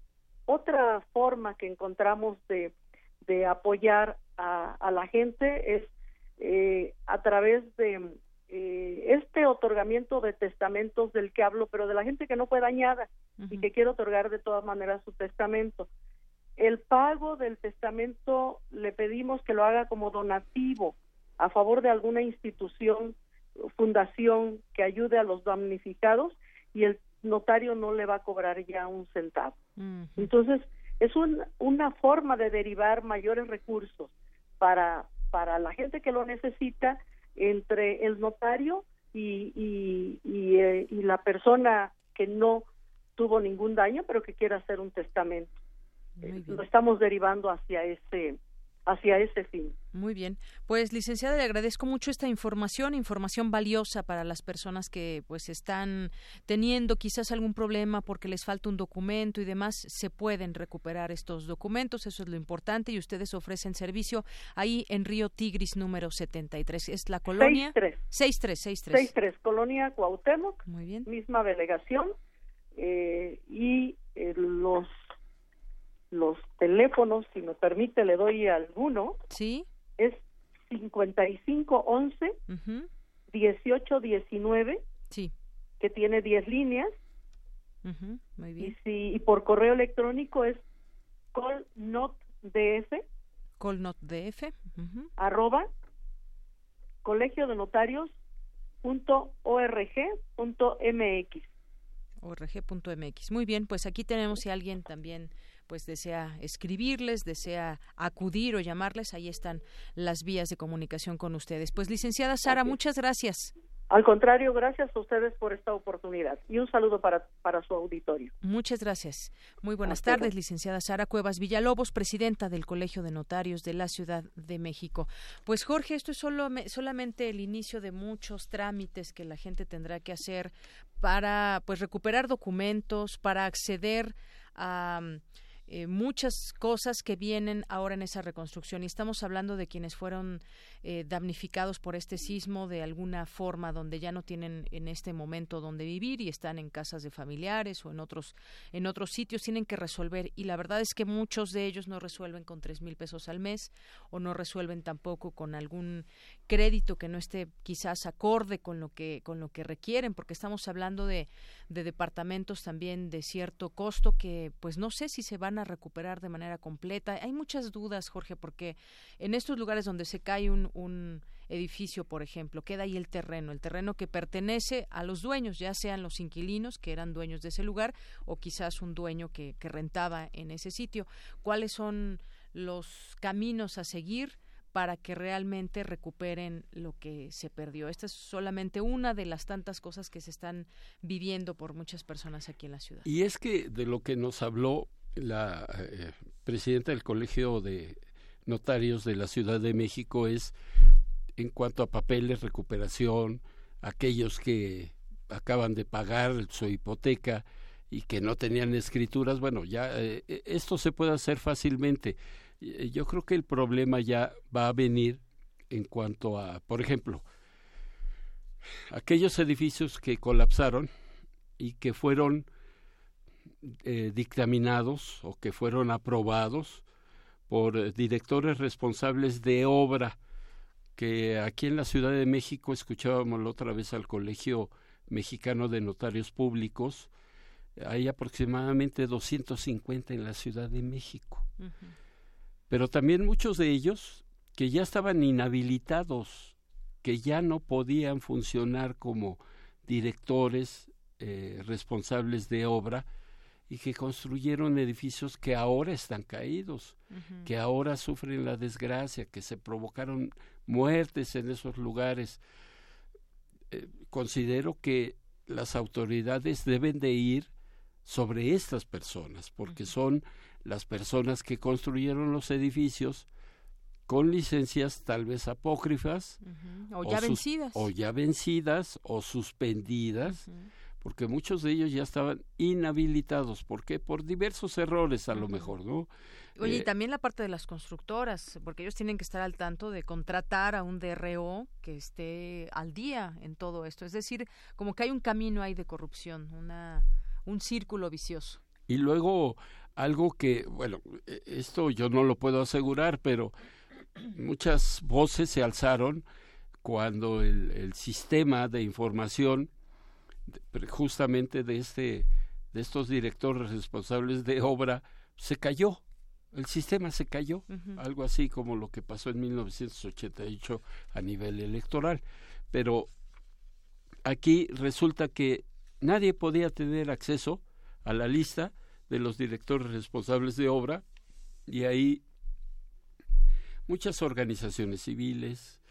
otra forma que encontramos de, de apoyar a, a la gente es eh, a través de eh, este otorgamiento de testamentos del que hablo, pero de la gente que no fue dañada y que quiere otorgar de todas maneras su testamento. El pago del testamento le pedimos que lo haga como donativo a favor de alguna institución, fundación que ayude a los damnificados y el notario no le va a cobrar ya un centavo. Entonces, es una forma de derivar mayores recursos para, para la gente que lo necesita entre el notario y, y, y, eh, y la persona que no tuvo ningún daño pero que quiere hacer un testamento. Lo estamos derivando hacia ese hacia ese fin. Muy bien. Pues licenciada, le agradezco mucho esta información, información valiosa para las personas que pues están teniendo quizás algún problema porque les falta un documento y demás, se pueden recuperar estos documentos, eso es lo importante y ustedes ofrecen servicio ahí en Río Tigris número 73. Es la colonia 63 63 63 Colonia Cuauhtémoc. Muy bien. Misma delegación eh, y eh, los los teléfonos, si me permite, le doy alguno. Sí. Es 5511 uh 1819. Sí. Que tiene 10 líneas. Muy bien. Y, si, y por correo electrónico es colnotdf. Colnotdf. Arroba colegio de notarios punto punto mx org.mx. Muy bien, pues aquí tenemos si alguien también pues desea escribirles, desea acudir o llamarles, ahí están las vías de comunicación con ustedes. Pues licenciada Sara, muchas gracias. Al contrario, gracias a ustedes por esta oportunidad y un saludo para, para su auditorio. Muchas gracias. Muy buenas tardes, licenciada Sara Cuevas Villalobos, presidenta del Colegio de Notarios de la Ciudad de México. Pues Jorge, esto es solo, solamente el inicio de muchos trámites que la gente tendrá que hacer para pues recuperar documentos, para acceder a eh, muchas cosas que vienen ahora en esa reconstrucción. Y estamos hablando de quienes fueron eh, damnificados por este sismo de alguna forma donde ya no tienen en este momento donde vivir y están en casas de familiares o en otros en otros sitios. Tienen que resolver. Y la verdad es que muchos de ellos no resuelven con tres mil pesos al mes o no resuelven tampoco con algún crédito que no esté quizás acorde con lo que con lo que requieren porque estamos hablando de, de departamentos también de cierto costo que pues no sé si se van a recuperar de manera completa. Hay muchas dudas, Jorge, porque en estos lugares donde se cae un, un edificio, por ejemplo, queda ahí el terreno, el terreno que pertenece a los dueños, ya sean los inquilinos que eran dueños de ese lugar o quizás un dueño que, que rentaba en ese sitio. ¿Cuáles son los caminos a seguir? Para que realmente recuperen lo que se perdió. Esta es solamente una de las tantas cosas que se están viviendo por muchas personas aquí en la ciudad. Y es que de lo que nos habló la eh, presidenta del Colegio de Notarios de la Ciudad de México es en cuanto a papeles, recuperación, aquellos que acaban de pagar su hipoteca y que no tenían escrituras, bueno, ya eh, esto se puede hacer fácilmente. Yo creo que el problema ya va a venir en cuanto a, por ejemplo, aquellos edificios que colapsaron y que fueron eh, dictaminados o que fueron aprobados por eh, directores responsables de obra que aquí en la Ciudad de México escuchábamos la otra vez al Colegio Mexicano de Notarios Públicos, hay aproximadamente 250 en la Ciudad de México. Pero también muchos de ellos que ya estaban inhabilitados, que ya no podían funcionar como directores eh, responsables de obra, y que construyeron edificios que ahora están caídos, que ahora sufren la desgracia, que se provocaron muertes en esos lugares. Eh, considero que las autoridades deben de ir sobre estas personas, porque son las personas que construyeron los edificios con licencias tal vez apócrifas o, ya vencidas o ya vencidas o suspendidas porque muchos de ellos ya estaban inhabilitados. ¿Por qué? Por diversos errores a lo mejor, ¿no? Oye, y eh, también la parte de las constructoras, porque ellos tienen que estar al tanto de contratar a un DRO que esté al día en todo esto. Es decir, como que hay un camino ahí de corrupción, una, un círculo vicioso. Y luego algo que, bueno, e, esto yo no lo puedo asegurar, pero muchas voces se alzaron cuando el, el sistema de información justamente de este de estos directores responsables de obra se cayó el sistema se cayó algo así como lo que pasó en 1988 a nivel electoral. Pero aquí resulta que nadie podía tener acceso a la lista de los directores responsables de obra y ahí muchas organizaciones civiles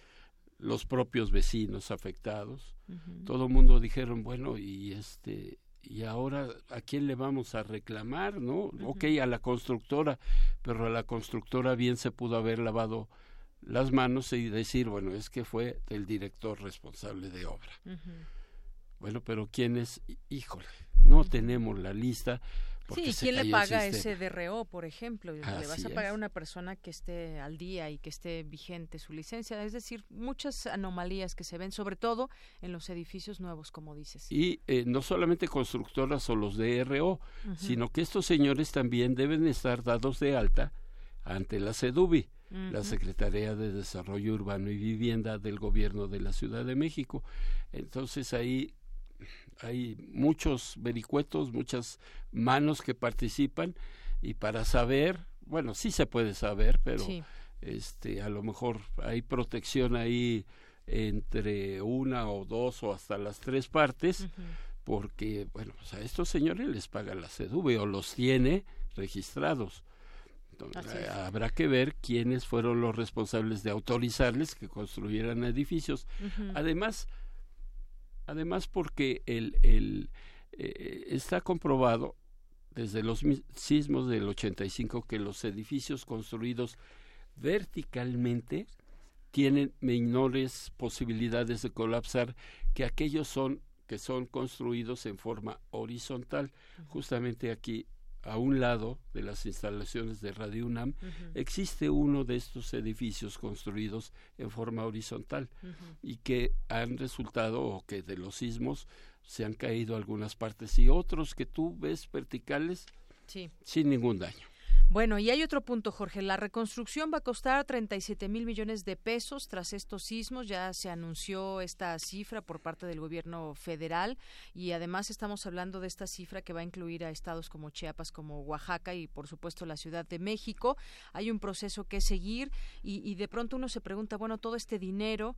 los propios vecinos afectados. Todo el mundo dijeron, bueno, y este y ahora a quién le vamos a reclamar, ¿no? Ok, a la constructora, pero a la constructora bien se pudo haber lavado las manos y decir, bueno, es que fue el director responsable de obra. Bueno, pero ¿quién es? Híjole, no tenemos la lista. Sí, ¿quién le paga ese DRO, por ejemplo? le vas a pagar a una persona que esté al día y que esté vigente su licencia. Es decir, muchas anomalías que se ven, sobre todo en los edificios nuevos, como dices. Y eh, no solamente constructoras o los DRO, sino que estos señores también deben estar dados de alta ante la CEDUBI, la Secretaría de Desarrollo Urbano y Vivienda del Gobierno de la Ciudad de México. Entonces ahí hay muchos vericuetos, muchas manos que participan y para saber, bueno, sí se puede saber, pero este a lo mejor hay protección ahí entre una o dos o hasta las tres partes, porque bueno, pues a estos señores les paga la CEDUVE o los tiene registrados. Entonces, habrá que ver quiénes fueron los responsables de autorizarles que construyeran edificios. Además, Además, porque el, el, eh, está comprobado desde los sismos del 85 que los edificios construidos verticalmente tienen menores posibilidades de colapsar que aquellos son que son construidos en forma horizontal. Justamente aquí a un lado de las instalaciones de Radio UNAM, existe uno de estos edificios construidos en forma horizontal y que han resultado o que de los sismos se han caído algunas partes y otros que tú ves verticales sin ningún daño. Bueno, y hay otro punto, Jorge. La reconstrucción va a costar 37 mil millones de pesos tras estos sismos. Ya se anunció esta cifra por parte del gobierno federal y además estamos hablando de esta cifra que va a incluir a estados como Chiapas, como Oaxaca y por supuesto la Ciudad de México. Hay un proceso que seguir y, de pronto uno se pregunta, bueno, todo este dinero,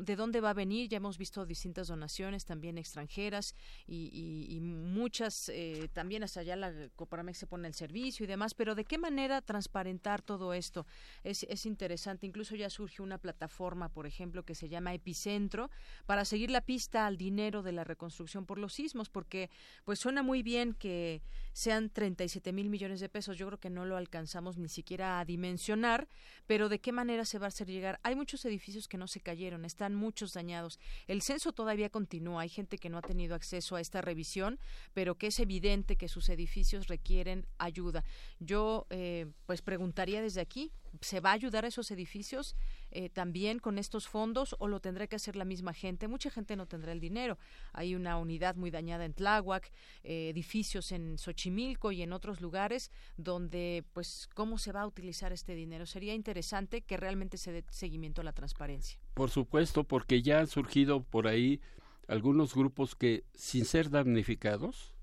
¿de dónde va a venir? Ya hemos visto distintas donaciones también extranjeras y, muchas eh, también hasta allá la Coparmex se pone el servicio y demás, pero ¿de qué manera transparentar todo esto? Es, es interesante. Incluso ya surge una plataforma, por ejemplo, que se llama Epicentro, para seguir la pista al dinero de la reconstrucción por los sismos, porque pues suena muy bien que sean 37 mil millones de pesos. Yo creo que no lo alcanzamos ni siquiera a dimensionar, pero ¿de qué manera se va a hacer llegar? Hay muchos edificios que no se cayeron, están muchos dañados. El censo todavía continúa. Hay gente que no ha tenido acceso a esta revisión, pero que es evidente que sus edificios requieren ayuda. Yo eh, pues preguntaría desde aquí, ¿se va a ayudar a esos edificios eh, también con estos fondos o lo tendrá que hacer la misma gente? Mucha gente no tendrá el dinero. Hay una unidad muy dañada en Tláhuac, eh, edificios en Xochimilco y en otros lugares donde, pues, ¿cómo se va a utilizar este dinero? Sería interesante que realmente se dé seguimiento a la transparencia. Por supuesto, porque ya han surgido por ahí algunos grupos que, sin ser damnificados,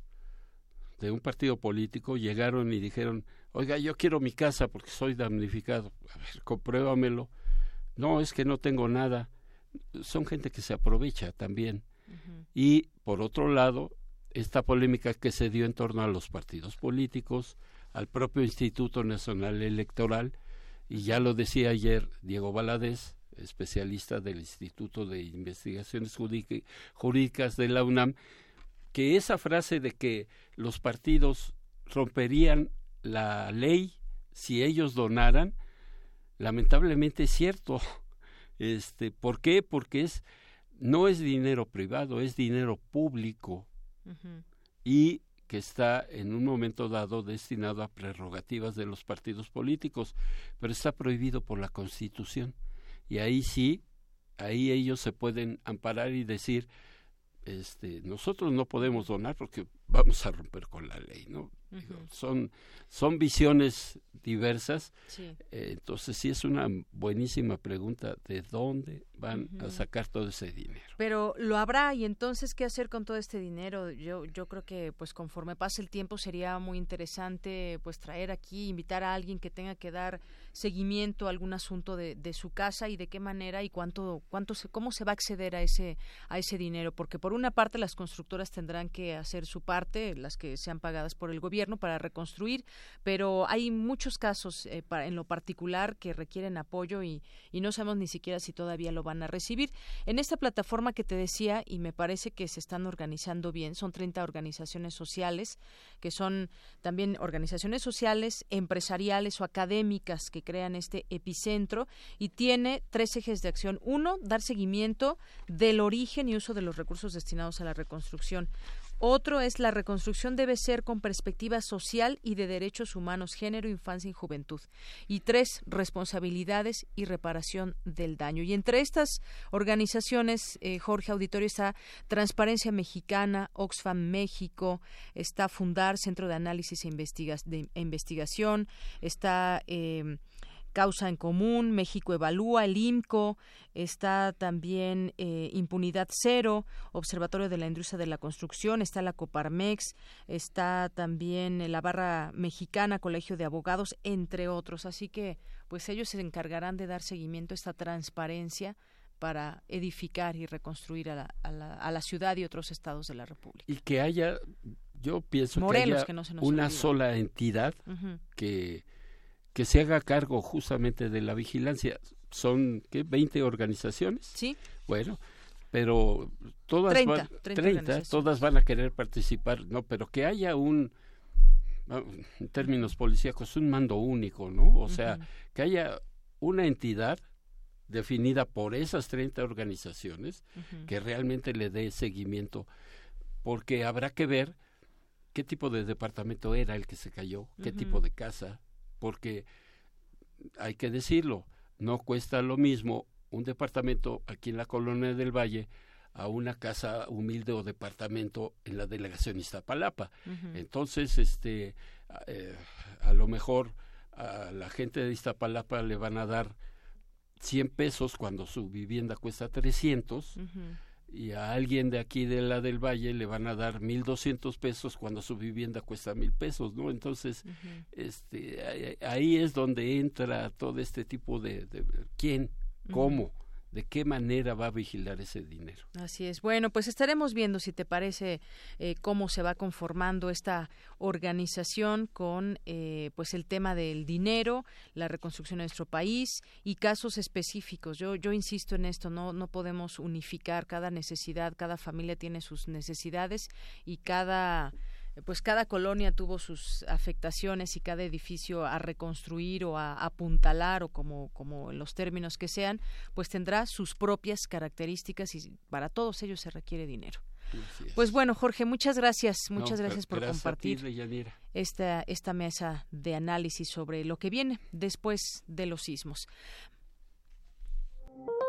de un partido político llegaron y dijeron, oiga, yo quiero mi casa porque soy damnificado. A ver, compruébamelo. No, es que no tengo nada. Son gente que se aprovecha también. Y por otro lado, esta polémica que se dio en torno a los partidos políticos, al propio Instituto Nacional Electoral, y ya lo decía ayer Diego Valadez, especialista del Instituto de Investigaciones Jurídicas de la UNAM, que esa frase de que los partidos romperían la ley si ellos donaran, lamentablemente es cierto. Este, ¿por qué? Porque es no es dinero privado, es dinero público. Y que está en un momento dado destinado a prerrogativas de los partidos políticos, pero está prohibido por la Constitución. Y ahí sí, ahí ellos se pueden amparar y decir, este, nosotros no podemos donar porque vamos a romper con la ley, ¿no? Son, son visiones diversas. Eh, entonces sí es una buenísima pregunta de dónde van a sacar todo ese dinero. Pero lo habrá y entonces qué hacer con todo este dinero. Yo yo creo que pues conforme pase el tiempo sería muy interesante pues traer aquí invitar a alguien que tenga que dar seguimiento a algún asunto de, de su casa y de qué manera y cuánto cuánto se, cómo se va a acceder a ese a ese dinero porque por una parte las constructoras tendrán que hacer su parte parte, las que sean pagadas por el gobierno para reconstruir, pero hay muchos casos eh, en lo particular que requieren apoyo y, y no sabemos ni siquiera si todavía lo van a recibir. En esta plataforma que te decía, y me parece que se están organizando bien, son 30 organizaciones sociales, que son también organizaciones sociales, empresariales o académicas que crean este epicentro y tiene tres ejes de acción. Uno, dar seguimiento del origen y uso de los recursos destinados a la reconstrucción. Otro es la reconstrucción debe ser con perspectiva social y de derechos humanos, género, infancia y juventud. Y tres, responsabilidades y reparación del daño. Y entre estas organizaciones, eh, Jorge Auditorio, está Transparencia Mexicana, Oxfam México, está Fundar, Centro de Análisis e, Investigación, está... Eh, Causa en Común, México Evalúa, el IMCO, está también eh, Impunidad Cero, Observatorio de la Industria de la Construcción, está la Coparmex, está también la Barra Mexicana, Colegio de Abogados, entre otros. Así que, pues ellos se encargarán de dar seguimiento a esta transparencia para edificar y reconstruir a la, ciudad y otros estados de la República. Y que haya, yo pienso que haya una sola entidad que que se haga cargo justamente de la vigilancia. Son, ¿qué? 20 organizaciones. Sí. Bueno, pero todas 30, van, 30, todas van a querer participar, ¿no? Pero que haya un, en términos policíacos, un mando único, ¿no? O sea, que haya una entidad definida por esas 30 organizaciones que realmente le dé seguimiento, porque habrá que ver qué tipo de departamento era el que se cayó, qué tipo de casa, porque hay que decirlo, no cuesta lo mismo un departamento aquí en la colonia del Valle a una casa humilde o departamento en la delegación Iztapalapa. Entonces, este, eh, a lo mejor a la gente de Iztapalapa le van a dar 100 pesos cuando su vivienda cuesta 300 y a alguien de aquí de la del Valle le van a dar mil doscientos pesos cuando su vivienda cuesta mil pesos, ¿no? Entonces, este, ahí es donde entra todo este tipo de, de quién, cómo de qué manera va a vigilar ese dinero. Así es. Bueno, pues estaremos viendo si te parece eh, cómo se va conformando esta organización con eh, pues el tema del dinero, la reconstrucción de nuestro país y casos específicos. Yo yo insisto en esto, no no podemos unificar cada necesidad, cada familia tiene sus necesidades y cada pues cada colonia tuvo sus afectaciones y cada edificio a reconstruir o a apuntalar o como, como los términos que sean, pues tendrá sus propias características y para todos ellos se requiere dinero. Pues bueno, Jorge, muchas gracias, muchas gracias por compartir esta, esta mesa de análisis sobre lo que viene después de los sismos.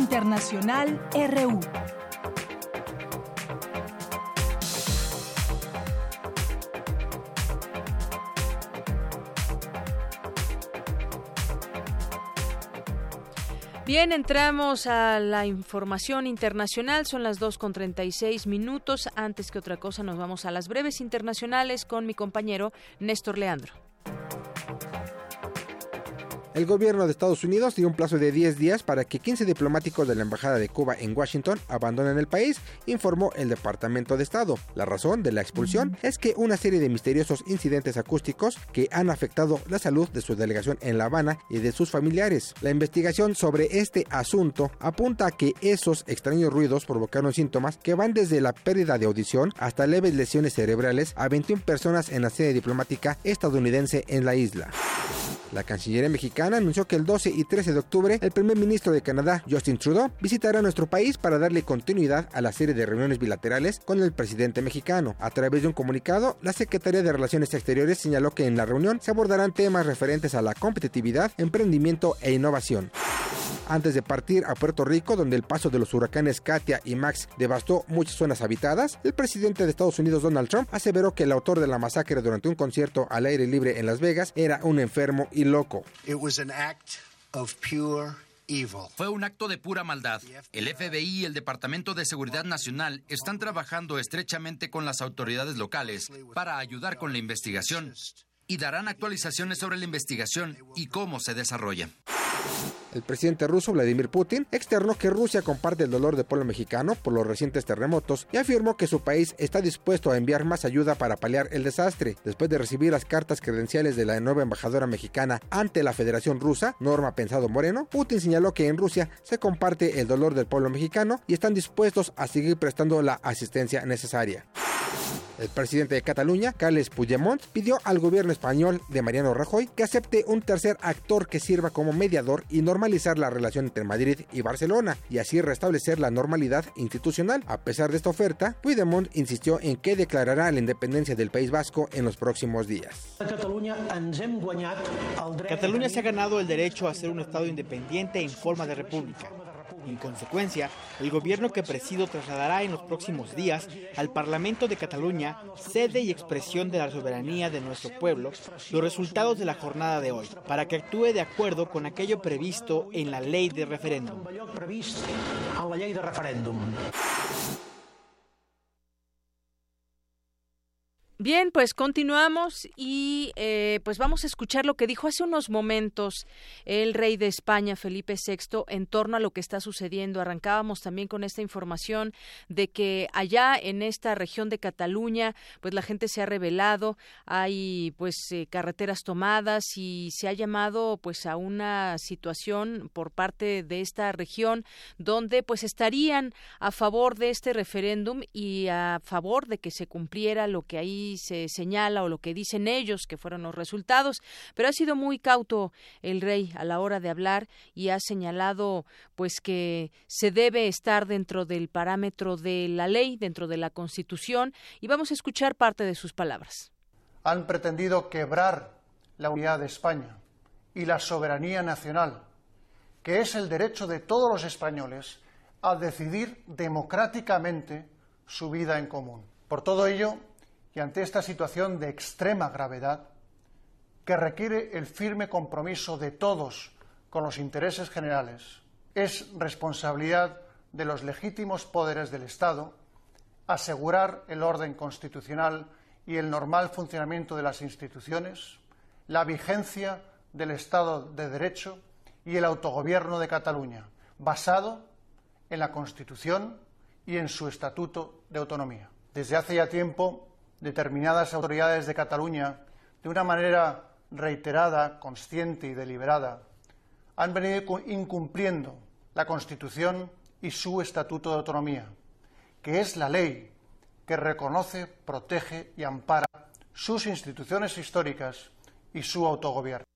Internacional RU. Bien, entramos a la información internacional. Son las 2 con 36 minutos. Antes que otra cosa, nos vamos a las breves internacionales con mi compañero Néstor Leandro. El gobierno de Estados Unidos dio un plazo de 10 días para que 15 diplomáticos de la Embajada de Cuba en Washington abandonen el país, informó el Departamento de Estado. La razón de la expulsión es que una serie de misteriosos incidentes acústicos que han afectado la salud de su delegación en La Habana y de sus familiares. La investigación sobre este asunto apunta a que esos extraños ruidos provocaron síntomas que van desde la pérdida de audición hasta leves lesiones cerebrales a 21 personas en la sede diplomática estadounidense en la isla. La Cancillería mexicana anunció que el 12 y 13 de octubre el primer ministro de Canadá, Justin Trudeau, visitará nuestro país para darle continuidad a la serie de reuniones bilaterales con el presidente mexicano. A través de un comunicado, la Secretaría de Relaciones Exteriores señaló que en la reunión se abordarán temas referentes a la competitividad, emprendimiento e innovación. Antes de partir a Puerto Rico, donde el paso de los huracanes Katia y Max devastó muchas zonas habitadas, el presidente de Estados Unidos Donald Trump aseveró que el autor de la masacre durante un concierto al aire libre en Las Vegas era un enfermo y loco. Fue un acto de pura maldad. El FBI y el Departamento de Seguridad Nacional están trabajando estrechamente con las autoridades locales para ayudar con la investigación y darán actualizaciones sobre la investigación y cómo se desarrolla. El presidente ruso Vladimir Putin externó que Rusia comparte el dolor del pueblo mexicano por los recientes terremotos y afirmó que su país está dispuesto a enviar más ayuda para paliar el desastre. Después de recibir las cartas credenciales de la nueva embajadora mexicana ante la Federación Rusa, Norma Pensado Moreno, Putin señaló que en Rusia se comparte el dolor del pueblo mexicano y están dispuestos a seguir prestando la asistencia necesaria. El presidente de Cataluña, Carles Puigdemont, pidió al gobierno español de Mariano Rajoy que acepte un tercer actor que sirva como mediador y normalizar la relación entre Madrid y Barcelona y así restablecer la normalidad institucional. A pesar de esta oferta, Puigdemont insistió en que declarará la independencia del País Vasco en los próximos días. Cataluña se ha ganado el derecho a ser un Estado independiente en forma de república. En consecuencia, el gobierno que presido trasladará en los próximos días al Parlamento de Cataluña, sede y expresión de la soberanía de nuestro pueblo, los resultados de la jornada de hoy, para que actúe de acuerdo con aquello previsto en la ley de referéndum. Bien, pues continuamos y eh, pues vamos a escuchar lo que dijo hace unos momentos el rey de España, Felipe VI, en torno a lo que está sucediendo. Arrancábamos también con esta información de que allá en esta región de Cataluña, pues la gente se ha rebelado, hay pues eh, carreteras tomadas y se ha llamado pues a una situación por parte de esta región donde pues estarían a favor de este referéndum y a favor de que se cumpliera lo que ahí se señala o lo que dicen ellos que fueron los resultados, pero ha sido muy cauto el rey a la hora de hablar y ha señalado pues que se debe estar dentro del parámetro de la ley, dentro de la Constitución y vamos a escuchar parte de sus palabras. Han pretendido quebrar la unidad de España y la soberanía nacional, que es el derecho de todos los españoles a decidir democráticamente su vida en común. Por todo ello, y ante esta situación de extrema gravedad, que requiere el firme compromiso de todos con los intereses generales, es responsabilidad de los legítimos poderes del Estado asegurar el orden constitucional y el normal funcionamiento de las instituciones, la vigencia del Estado de Derecho y el autogobierno de Cataluña, basado en la Constitución y en su Estatuto de Autonomía. Desde hace ya tiempo, determinadas autoridades de Cataluña, de una manera reiterada, consciente y deliberada, han venido incumpliendo la Constitución y su Estatuto de Autonomía, que es la ley que reconoce, protege y ampara sus instituciones históricas y su autogobierno.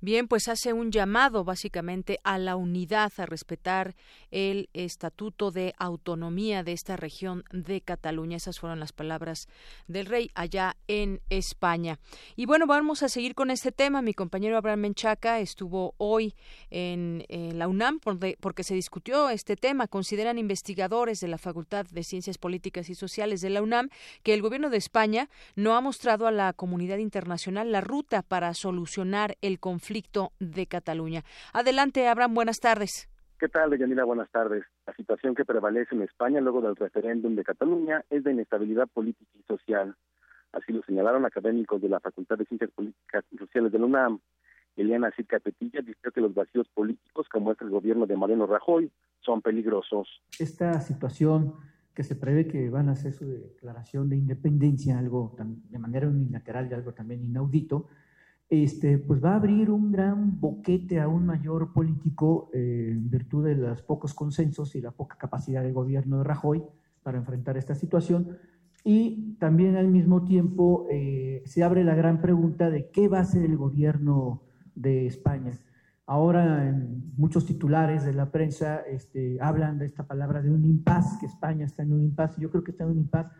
Bien, pues hace un llamado básicamente a la unidad, a respetar el estatuto de autonomía de esta región de Cataluña. Esas fueron las palabras del rey allá en España. Y bueno, vamos a seguir con este tema. Mi compañero Abraham Menchaca estuvo hoy en, la UNAM porque se discutió este tema. Consideran investigadores de la Facultad de Ciencias Políticas y Sociales de la UNAM que el gobierno de España no ha mostrado a la comunidad internacional la ruta para solucionar el conflicto conflicto de Cataluña. Adelante, Abraham, buenas tardes. ¿Qué tal, Yanila? Buenas tardes. La situación que prevalece en España luego del referéndum de Cataluña es de inestabilidad política y social. Así lo señalaron académicos de la Facultad de Ciencias Políticas y Sociales de la UNAM. Eliana Circa Petilla dijo que los vacíos políticos, como es el gobierno de Mariano Rajoy, son peligrosos. Esta situación que se prevé que van a hacer su declaración de independencia, algo de manera unilateral y algo también inaudito, este, pues va a abrir un gran boquete a un mayor político eh, en virtud de los pocos consensos y la poca capacidad del gobierno de Rajoy para enfrentar esta situación. Y también al mismo tiempo eh, se abre la gran pregunta de qué va a hacer el gobierno de España. Ahora en muchos titulares de la prensa este, hablan de esta palabra de un impas, que España está en un impas. Yo creo que está en un impas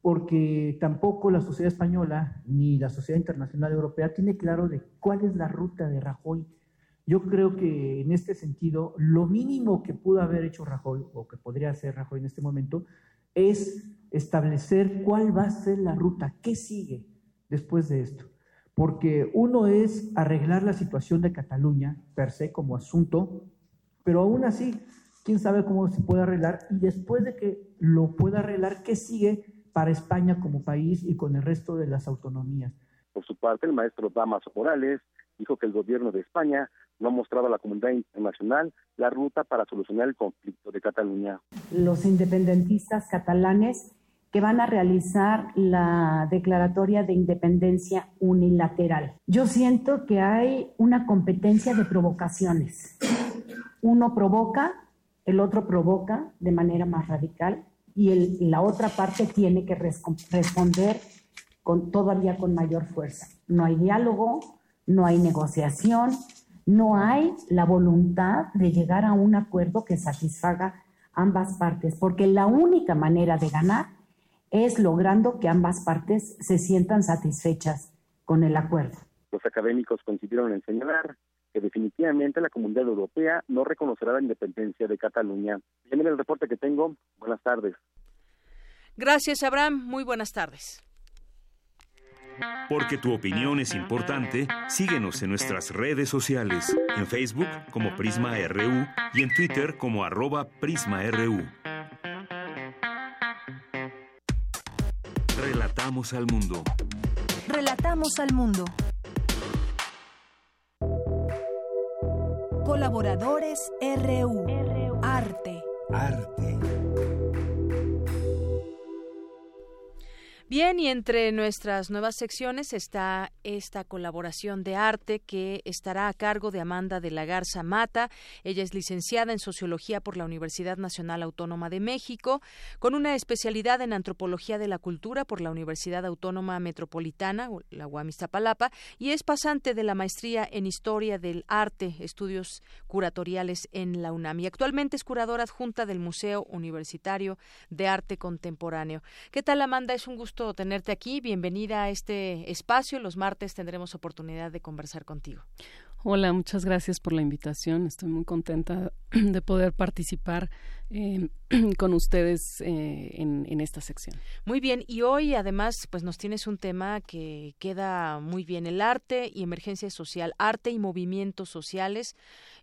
porque tampoco la sociedad española ni la sociedad internacional europea tiene claro de cuál es la ruta de Rajoy Yo creo que en este sentido, lo mínimo que pudo haber hecho Rajoy, o que podría hacer Rajoy en este momento, es establecer cuál va a ser la ruta, qué sigue después de esto. Porque uno es arreglar la situación de Cataluña per se como asunto, pero aún así, quién sabe cómo se puede arreglar y después de que lo pueda arreglar, qué sigue para España como país y con el resto de las autonomías. Por su parte, el maestro Damaso Morales dijo que el gobierno de España no ha mostrado a la comunidad internacional la ruta para solucionar el conflicto de Cataluña. Los independentistas catalanes que van a realizar la declaratoria de independencia unilateral. Yo siento que hay una competencia de provocaciones. Uno provoca, el otro provoca de manera más radical y la otra parte tiene que responder con, todavía con mayor fuerza. No hay diálogo, no hay negociación, no hay la voluntad de llegar a un acuerdo que satisfaga ambas partes, porque la única manera de ganar es logrando que ambas partes se sientan satisfechas con el acuerdo. Los académicos coincidieron en señalar que definitivamente la comunidad europea no reconocerá la independencia de Cataluña. Y el reporte que tengo. Buenas tardes. Gracias, Abraham. Muy buenas tardes. Porque tu opinión es importante, síguenos en nuestras redes sociales, en Facebook como Prisma RU y en Twitter como arroba PrismaRU. Relatamos al mundo. Relatamos al mundo. Colaboradores RU. Arte. Arte. Bien, y entre nuestras nuevas secciones está esta colaboración de arte que estará a cargo de Amanda de la Garza Mata. Ella es licenciada en Sociología por la Universidad Nacional Autónoma de México, con una especialidad en Antropología de la Cultura por la Universidad Autónoma Metropolitana, la UAM Iztapalapa, y es pasante de la maestría en Historia del Arte, Estudios Curatoriales en la UNAM. Y actualmente es curadora adjunta del Museo Universitario de Arte Contemporáneo. ¿Qué tal, Amanda? Es un gusto tenerte aquí. Bienvenida a este espacio. Los martes tendremos oportunidad de conversar contigo. Hola, muchas gracias por la invitación. Estoy muy contenta de poder participar eh, con ustedes eh, en, en, esta sección. Muy bien, y hoy además pues nos tienes un tema que queda muy bien, el arte y emergencia social, arte y movimientos sociales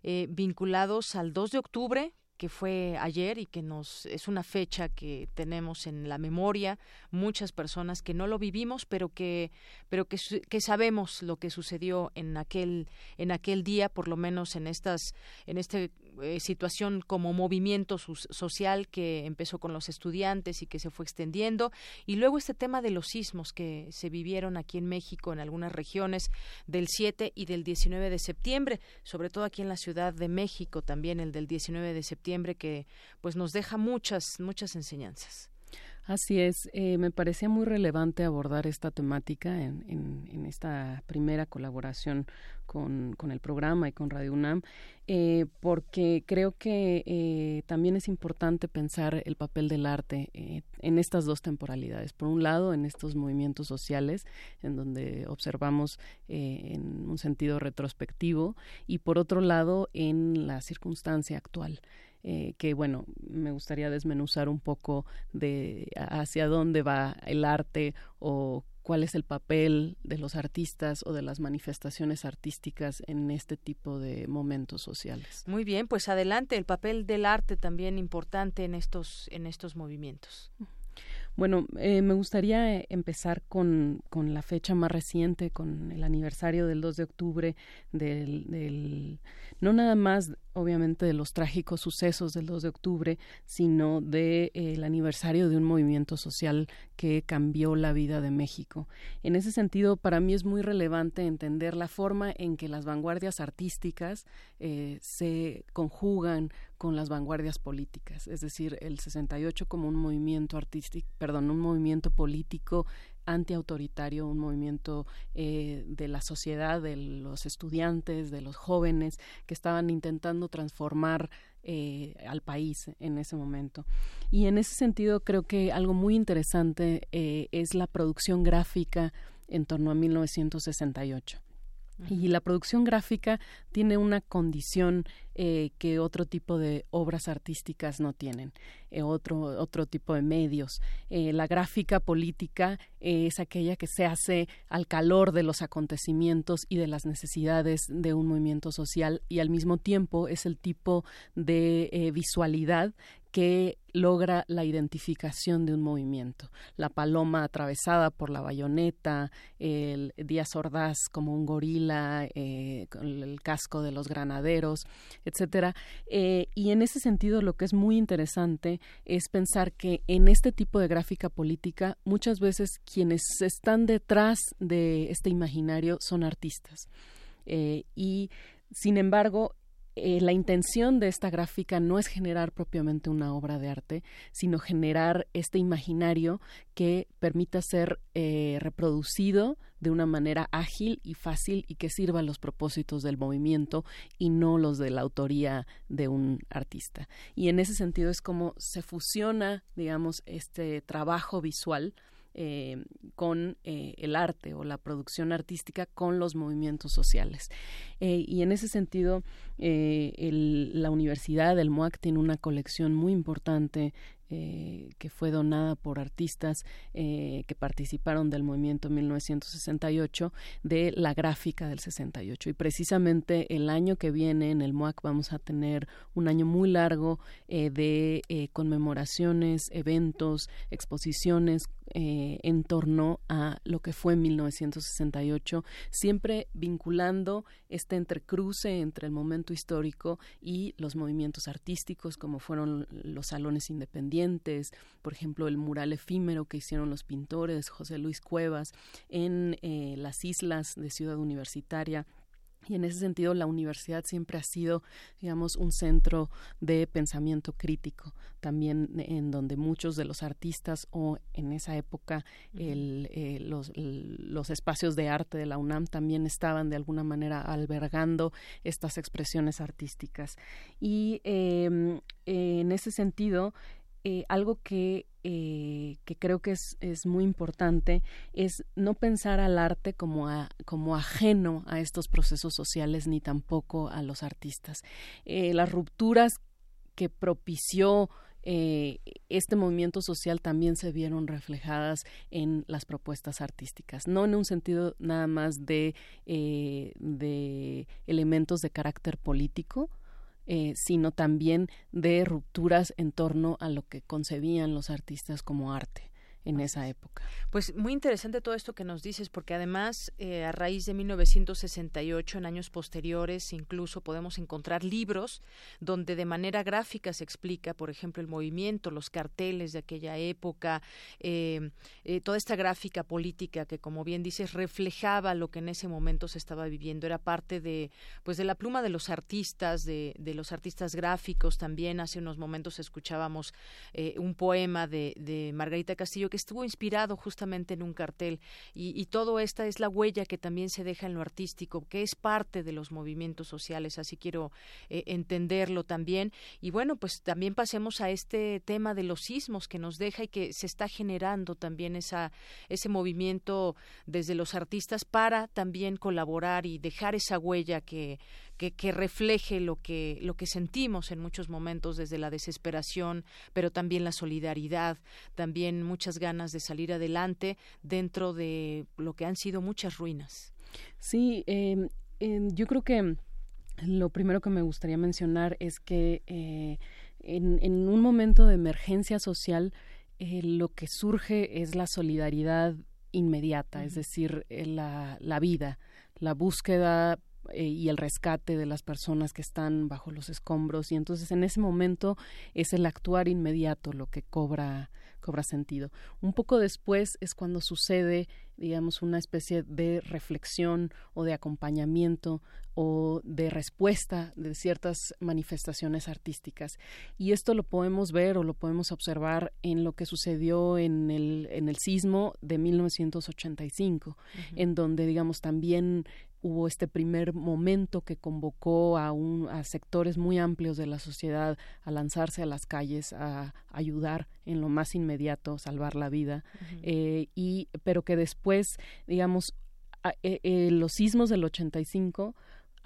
eh, vinculados al 2 de octubre, que fue ayer y que nos es una fecha que tenemos en la memoria muchas personas que no lo vivimos pero que pero que, que sabemos lo que sucedió en aquel en aquel día por lo menos en estas en este eh, situación como movimiento social que empezó con los estudiantes y que se fue extendiendo y luego este tema de los sismos que se vivieron aquí en México en algunas regiones del 7 y del 19 de septiembre, sobre todo aquí en la Ciudad de México también el del 19 de septiembre que pues nos deja muchas muchas enseñanzas. Así es, eh, me parecía muy relevante abordar esta temática en, en, esta primera colaboración con, el programa y con Radio UNAM, eh, porque creo que eh, también es importante pensar el papel del arte en estas dos temporalidades. Por un lado, en estos movimientos sociales, en donde observamos en un sentido retrospectivo, y por otro lado, en la circunstancia actual. Eh, que bueno, me gustaría desmenuzar un poco de hacia dónde va el arte o cuál es el papel de los artistas o de las manifestaciones artísticas en este tipo de momentos sociales. Muy bien, pues adelante, el papel del arte también importante en estos en estos movimientos. Bueno, eh, me gustaría eh, empezar con, con, la fecha más reciente, con el aniversario del 2 de octubre, del, del, no nada más, obviamente, de los trágicos sucesos del 2 de octubre, sino del de, eh, aniversario de un movimiento social que cambió la vida de México. En ese sentido, para mí es muy relevante entender la forma en que las vanguardias artísticas se conjugan con las vanguardias políticas, es decir, el 68 como un movimiento artístico, perdón, un movimiento político antiautoritario, un movimiento eh, de la sociedad, de los estudiantes, de los jóvenes que estaban intentando transformar eh, al país en ese momento. Y en ese sentido creo que algo muy interesante eh, es la producción gráfica en torno a 1968 Y la producción gráfica tiene una condición eh, que otro tipo de obras artísticas no tienen, eh, otro, otro tipo de medios. Eh, la gráfica política es aquella que se hace al calor de los acontecimientos y de las necesidades de un movimiento social y al mismo tiempo es el tipo de visualidad que logra la identificación de un movimiento. La paloma atravesada por la bayoneta, el Díaz Ordaz como un gorila, eh, con el casco de los granaderos, etcétera. Eh, y en ese sentido, lo que es muy interesante es pensar que en este tipo de gráfica política, muchas veces quienes están detrás de este imaginario son artistas. Eh, y sin embargo, eh, la intención de esta gráfica no es generar propiamente una obra de arte, sino generar este imaginario que permita ser eh, reproducido de una manera ágil y fácil y que sirva a los propósitos del movimiento y no los de la autoría de un artista. Y en ese sentido es como se fusiona, digamos, este trabajo visual eh, con eh, el arte o la producción artística con los movimientos sociales. Eh, y en ese sentido, la universidad, el MOAC, tiene una colección muy importante eh, que fue donada por artistas eh, que participaron del movimiento 1968 de la gráfica del 68 y precisamente el año que viene en el MOAC vamos a tener un año muy largo eh, de conmemoraciones, eventos, exposiciones en torno a lo que fue 1968, siempre vinculando este entrecruce entre el momento histórico y los movimientos artísticos como fueron los salones independientes por ejemplo, el mural efímero que hicieron los pintores José Luis Cuevas en eh, las islas de Ciudad Universitaria. Y en ese sentido, la universidad siempre ha sido, digamos, un centro de pensamiento crítico, también en donde muchos de los artistas o en esa época eh, los, los, espacios de arte de la UNAM también estaban de alguna manera albergando estas expresiones artísticas. Y em, en ese sentido, eh, algo que, eh, que creo que es, es, muy importante es no pensar al arte como, como ajeno a estos procesos sociales ni tampoco a los artistas. Eh, las rupturas que propició este movimiento social también se vieron reflejadas en las propuestas artísticas, no en un sentido nada más de, de elementos de carácter político, eh, sino también de rupturas en torno a lo que concebían los artistas como arte en esa época. Pues muy interesante todo esto que nos dices, porque además eh, a raíz de 1968, en años posteriores, incluso podemos encontrar libros donde de manera gráfica se explica, por ejemplo, el movimiento, los carteles de aquella época, eh, eh, toda esta gráfica política que, como bien dices, reflejaba lo que en ese momento se estaba viviendo. Era parte de, pues, de la pluma de los artistas, de, de los artistas gráficos. También hace unos momentos escuchábamos un poema de, de Margarita Castillo que estuvo inspirado justamente en un cartel y, y todo esta es la huella que también se deja en lo artístico, que es parte de los movimientos sociales, así quiero eh, entenderlo también. Y bueno, pues también pasemos a este tema de los sismos que nos deja y que se está generando también esa, ese movimiento desde los artistas para también colaborar y dejar esa huella que que, refleje lo que, lo que sentimos en muchos momentos desde la desesperación, pero también la solidaridad, también muchas ganas de salir adelante dentro de lo que han sido muchas ruinas. Sí, em, em, yo creo que lo primero que me gustaría mencionar es que eh, en, un momento de emergencia social, eh, lo que surge es la solidaridad inmediata, es decir, eh, la, la vida, la búsqueda eh, y el rescate de las personas que están bajo los escombros y entonces en ese momento es el actuar inmediato lo que cobra cobra sentido. Un poco después es cuando sucede, digamos, una especie de reflexión o de acompañamiento o de respuesta de ciertas manifestaciones artísticas. Y esto lo podemos ver o lo podemos observar en lo que sucedió en el, en el sismo de 1985, en donde, digamos, también hubo este primer momento que convocó a, un, a sectores muy amplios de la sociedad a lanzarse a las calles, a ayudar en lo más inmediato, salvar la vida, eh, y, pero que después, digamos, eh, eh, los sismos del 85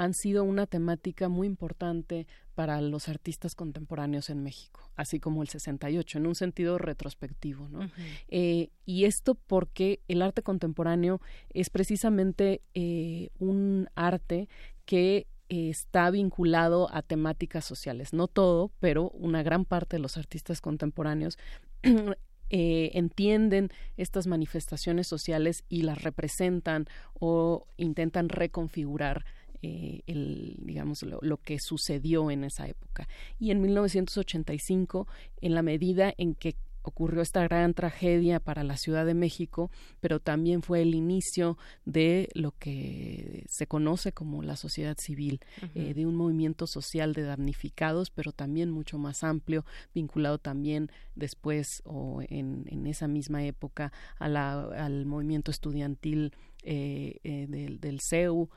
han sido una temática muy importante para los artistas contemporáneos en México, así como el 68, en un sentido retrospectivo. ¿no? Eh, y esto porque el arte contemporáneo es precisamente eh, un arte que está vinculado a temáticas sociales. No todo, pero una gran parte de los artistas contemporáneos eh, entienden estas manifestaciones sociales y las representan o intentan reconfigurar eh, el, digamos, lo, lo, que sucedió en esa época. Y en 1985, en la medida en que ocurrió esta gran tragedia para la Ciudad de México, pero también fue el inicio de lo que se conoce como la sociedad civil, eh, de un movimiento social de damnificados, pero también mucho más amplio, vinculado también después o en, en esa misma época a la, al movimiento estudiantil eh, eh, del, del, CEU,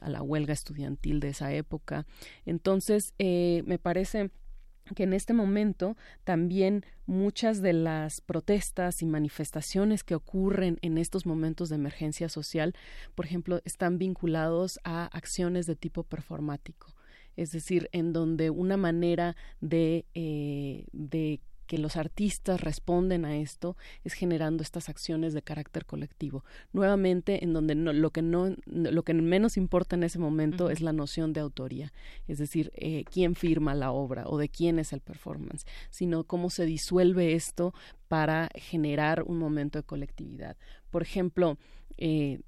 a la huelga estudiantil de esa época. Entonces, me parece que en este momento también muchas de las protestas y manifestaciones que ocurren en estos momentos de emergencia social, por ejemplo, están vinculados a acciones de tipo performático, es decir, en donde una manera de, eh, de que los artistas responden a esto es generando estas acciones de carácter colectivo. Nuevamente, en donde lo que no, lo que menos importa en ese momento es la noción de autoría, es decir, eh, quién firma la obra o de quién es el performance, sino cómo se disuelve esto para generar un momento de colectividad. Por ejemplo, eh,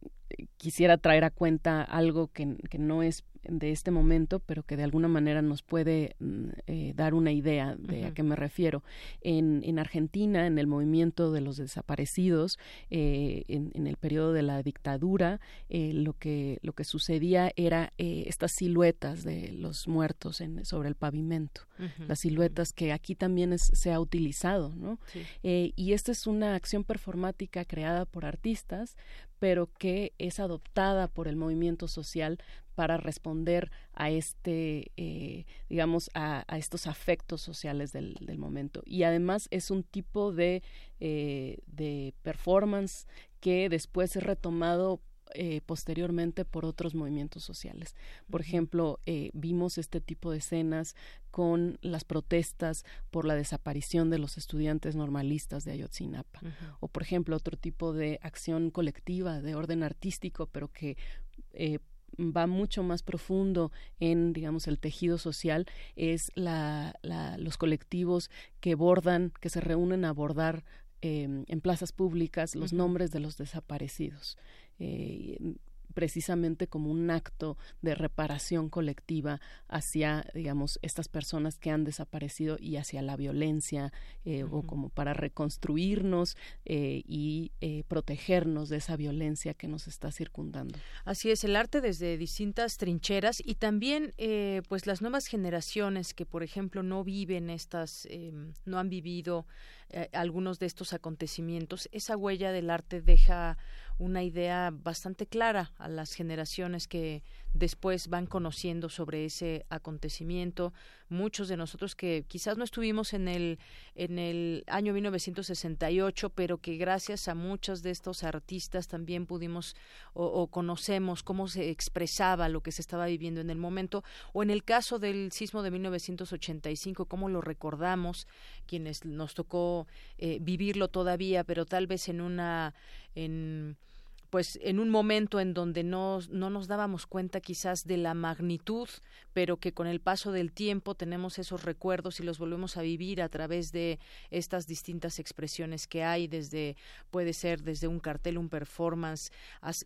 quisiera traer a cuenta algo que, que no es de este momento, pero que de alguna manera nos puede mm, eh, dar una idea de a qué me refiero. En, en, Argentina, en el movimiento de los desaparecidos, eh, en, el periodo de la dictadura, eh, lo, que, lo que sucedía era estas siluetas de los muertos en, sobre el pavimento, las siluetas que aquí también se ha utilizado, ¿no? y esta es una acción performática creada por artistas, pero que es adoptada por el movimiento social para responder a este, eh, digamos, a, estos afectos sociales del, momento. Y además es un tipo de, eh, de performance que después es retomado eh, posteriormente por otros movimientos sociales. Por ejemplo, vimos este tipo de escenas con las protestas por la desaparición de los estudiantes normalistas de Ayotzinapa. O, por ejemplo, otro tipo de acción colectiva de orden artístico, pero que va mucho más profundo en, digamos, el tejido social, es la, los colectivos que bordan, que se reúnen a abordar em, en plazas públicas los nombres de los desaparecidos. Eh, precisamente como un acto de reparación colectiva hacia, digamos, estas personas que han desaparecido y hacia la violencia eh, o como para reconstruirnos eh, y eh, protegernos de esa violencia que nos está circundando. Así es, el arte desde distintas trincheras y también pues las nuevas generaciones que, por ejemplo, no viven estas, em, no han vivido algunos de estos acontecimientos, esa huella del arte deja una idea bastante clara a las generaciones que después van conociendo sobre ese acontecimiento. Muchos de nosotros que quizás no estuvimos en el, en el año 1968, pero que gracias a muchos de estos artistas también pudimos o, conocemos cómo se expresaba lo que se estaba viviendo en el momento, o en el caso del sismo de 1985, cómo lo recordamos, quienes nos tocó eh, vivirlo todavía, pero tal vez en una en pues en un momento en donde no, no nos dábamos cuenta quizás de la magnitud, pero que con el paso del tiempo tenemos esos recuerdos y los volvemos a vivir a través de estas distintas expresiones que hay, desde, puede ser desde un cartel, un performance,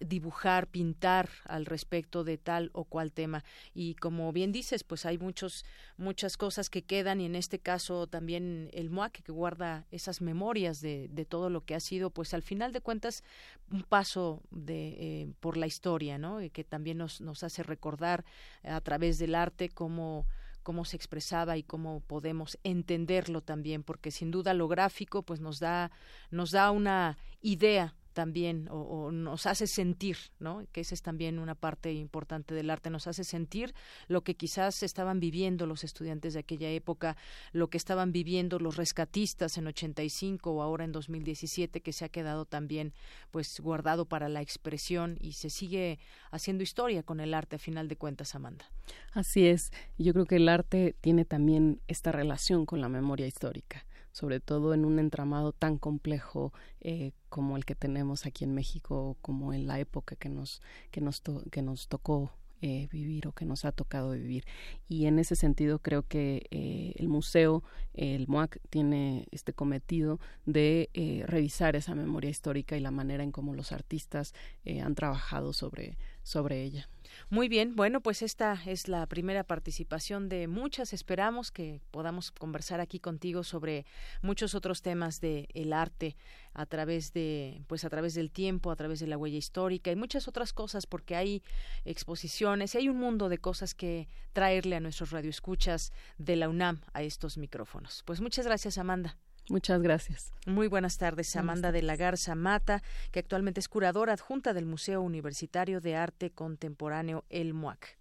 dibujar, pintar al respecto de tal o cual tema. Y como bien dices, pues hay muchos, muchas cosas que quedan y en este caso también el MOAC que guarda esas memorias de, de todo lo que ha sido, pues al final de cuentas, un paso de, eh, por la historia, ¿no? que también nos, nos hace recordar a través del arte cómo cómo se expresaba y cómo podemos entenderlo también porque sin duda lo gráfico pues nos da nos da una idea también o, nos hace sentir, ¿no? Que esa es también una parte importante del arte, nos hace sentir lo que quizás estaban viviendo los estudiantes de aquella época, lo que estaban viviendo los rescatistas en 85 o ahora en 2017 que se ha quedado también pues guardado para la expresión y se sigue haciendo historia con el arte a final de cuentas, Amanda. Así es, yo creo que el arte tiene también esta relación con la memoria histórica sobre todo en un entramado tan complejo eh, como el que tenemos aquí en México, como en la época que nos, que nos, que nos tocó eh, vivir o que nos ha tocado vivir. Y en ese sentido creo que eh, el museo, el MUAC, tiene este cometido de revisar esa memoria histórica y la manera en cómo los artistas han trabajado sobre, sobre ella. Muy bien, bueno, pues esta es la primera participación de muchas. Esperamos que podamos conversar aquí contigo sobre muchos otros temas de el arte a través de pues a través del tiempo, a través de la huella histórica y muchas otras cosas porque hay exposiciones y hay un mundo de cosas que traerle a nuestros radioescuchas de la UNAM a estos micrófonos. Pues muchas gracias, Amanda. Muchas gracias. Muy buenas tardes, Amanda de la Garza Mata, que actualmente es curadora adjunta del Museo Universitario de Arte Contemporáneo El MUAC.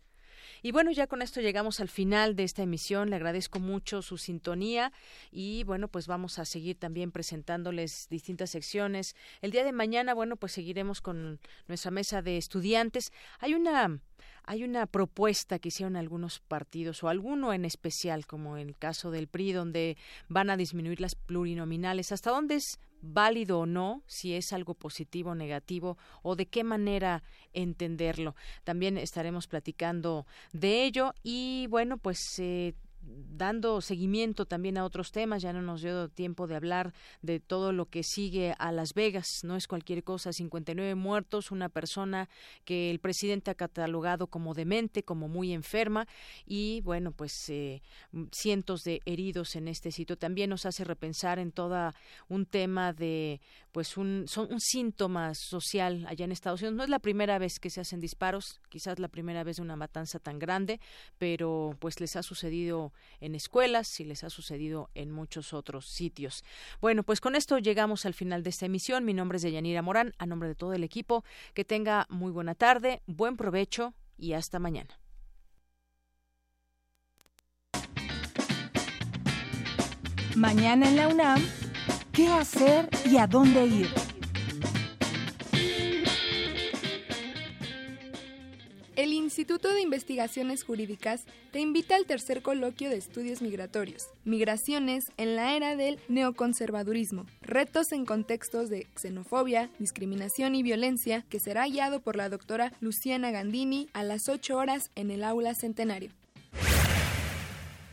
Y bueno, ya con esto llegamos al final de esta emisión. Le agradezco mucho su sintonía y bueno, pues vamos a seguir también presentándoles distintas secciones. El día de mañana, bueno, pues seguiremos con nuestra mesa de estudiantes. Hay una hay una propuesta que hicieron algunos partidos o alguno en especial, como en el caso del PRI, donde van a disminuir las plurinominales. ¿Hasta dónde es válido o no, si es algo positivo o negativo, o de qué manera entenderlo? También estaremos platicando de ello y bueno, pues eh, dando seguimiento también a otros temas, ya no nos dio tiempo de hablar de todo lo que sigue a Las Vegas, no es cualquier cosa, 59 muertos, una persona que el presidente ha catalogado como demente, como muy enferma y bueno, pues eh, cientos de heridos en este sitio. También nos hace repensar en todo un tema de pues un, son un síntoma social allá en Estados Unidos. No es la primera vez que se hacen disparos, quizás la primera vez de una matanza tan grande, pero pues les ha sucedido en escuelas y les ha sucedido en muchos otros sitios. Bueno, pues con esto llegamos al final de esta emisión. Mi nombre es Deyanira Morán, a nombre de todo el equipo. Que tenga muy buena tarde, buen provecho y hasta mañana. Mañana en la UNAM, ¿qué hacer y a dónde ir? El Instituto de Investigaciones Jurídicas te invita al tercer coloquio de estudios migratorios, Migraciones en la era del neoconservadurismo, retos en contextos de xenofobia, discriminación y violencia, que será guiado por la doctora Luciana Gandini a las 8 horas en el aula Centenario.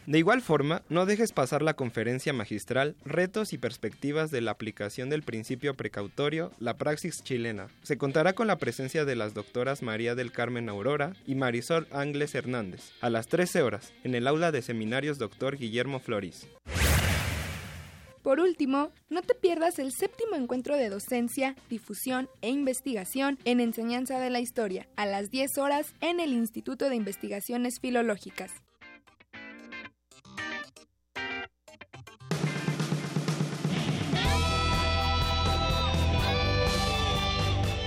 De igual forma, no dejes pasar la conferencia magistral Retos y perspectivas de la aplicación del principio precautorio, la praxis chilena. Se contará con la presencia de las doctoras María del Carmen Aurora y Marisol Ángeles Hernández, a las 13 horas, en el aula de seminarios Dr. Guillermo Floris. Por último, no te pierdas el séptimo encuentro de docencia, difusión e investigación en enseñanza de la historia, a las 10 horas en el Instituto de Investigaciones Filológicas.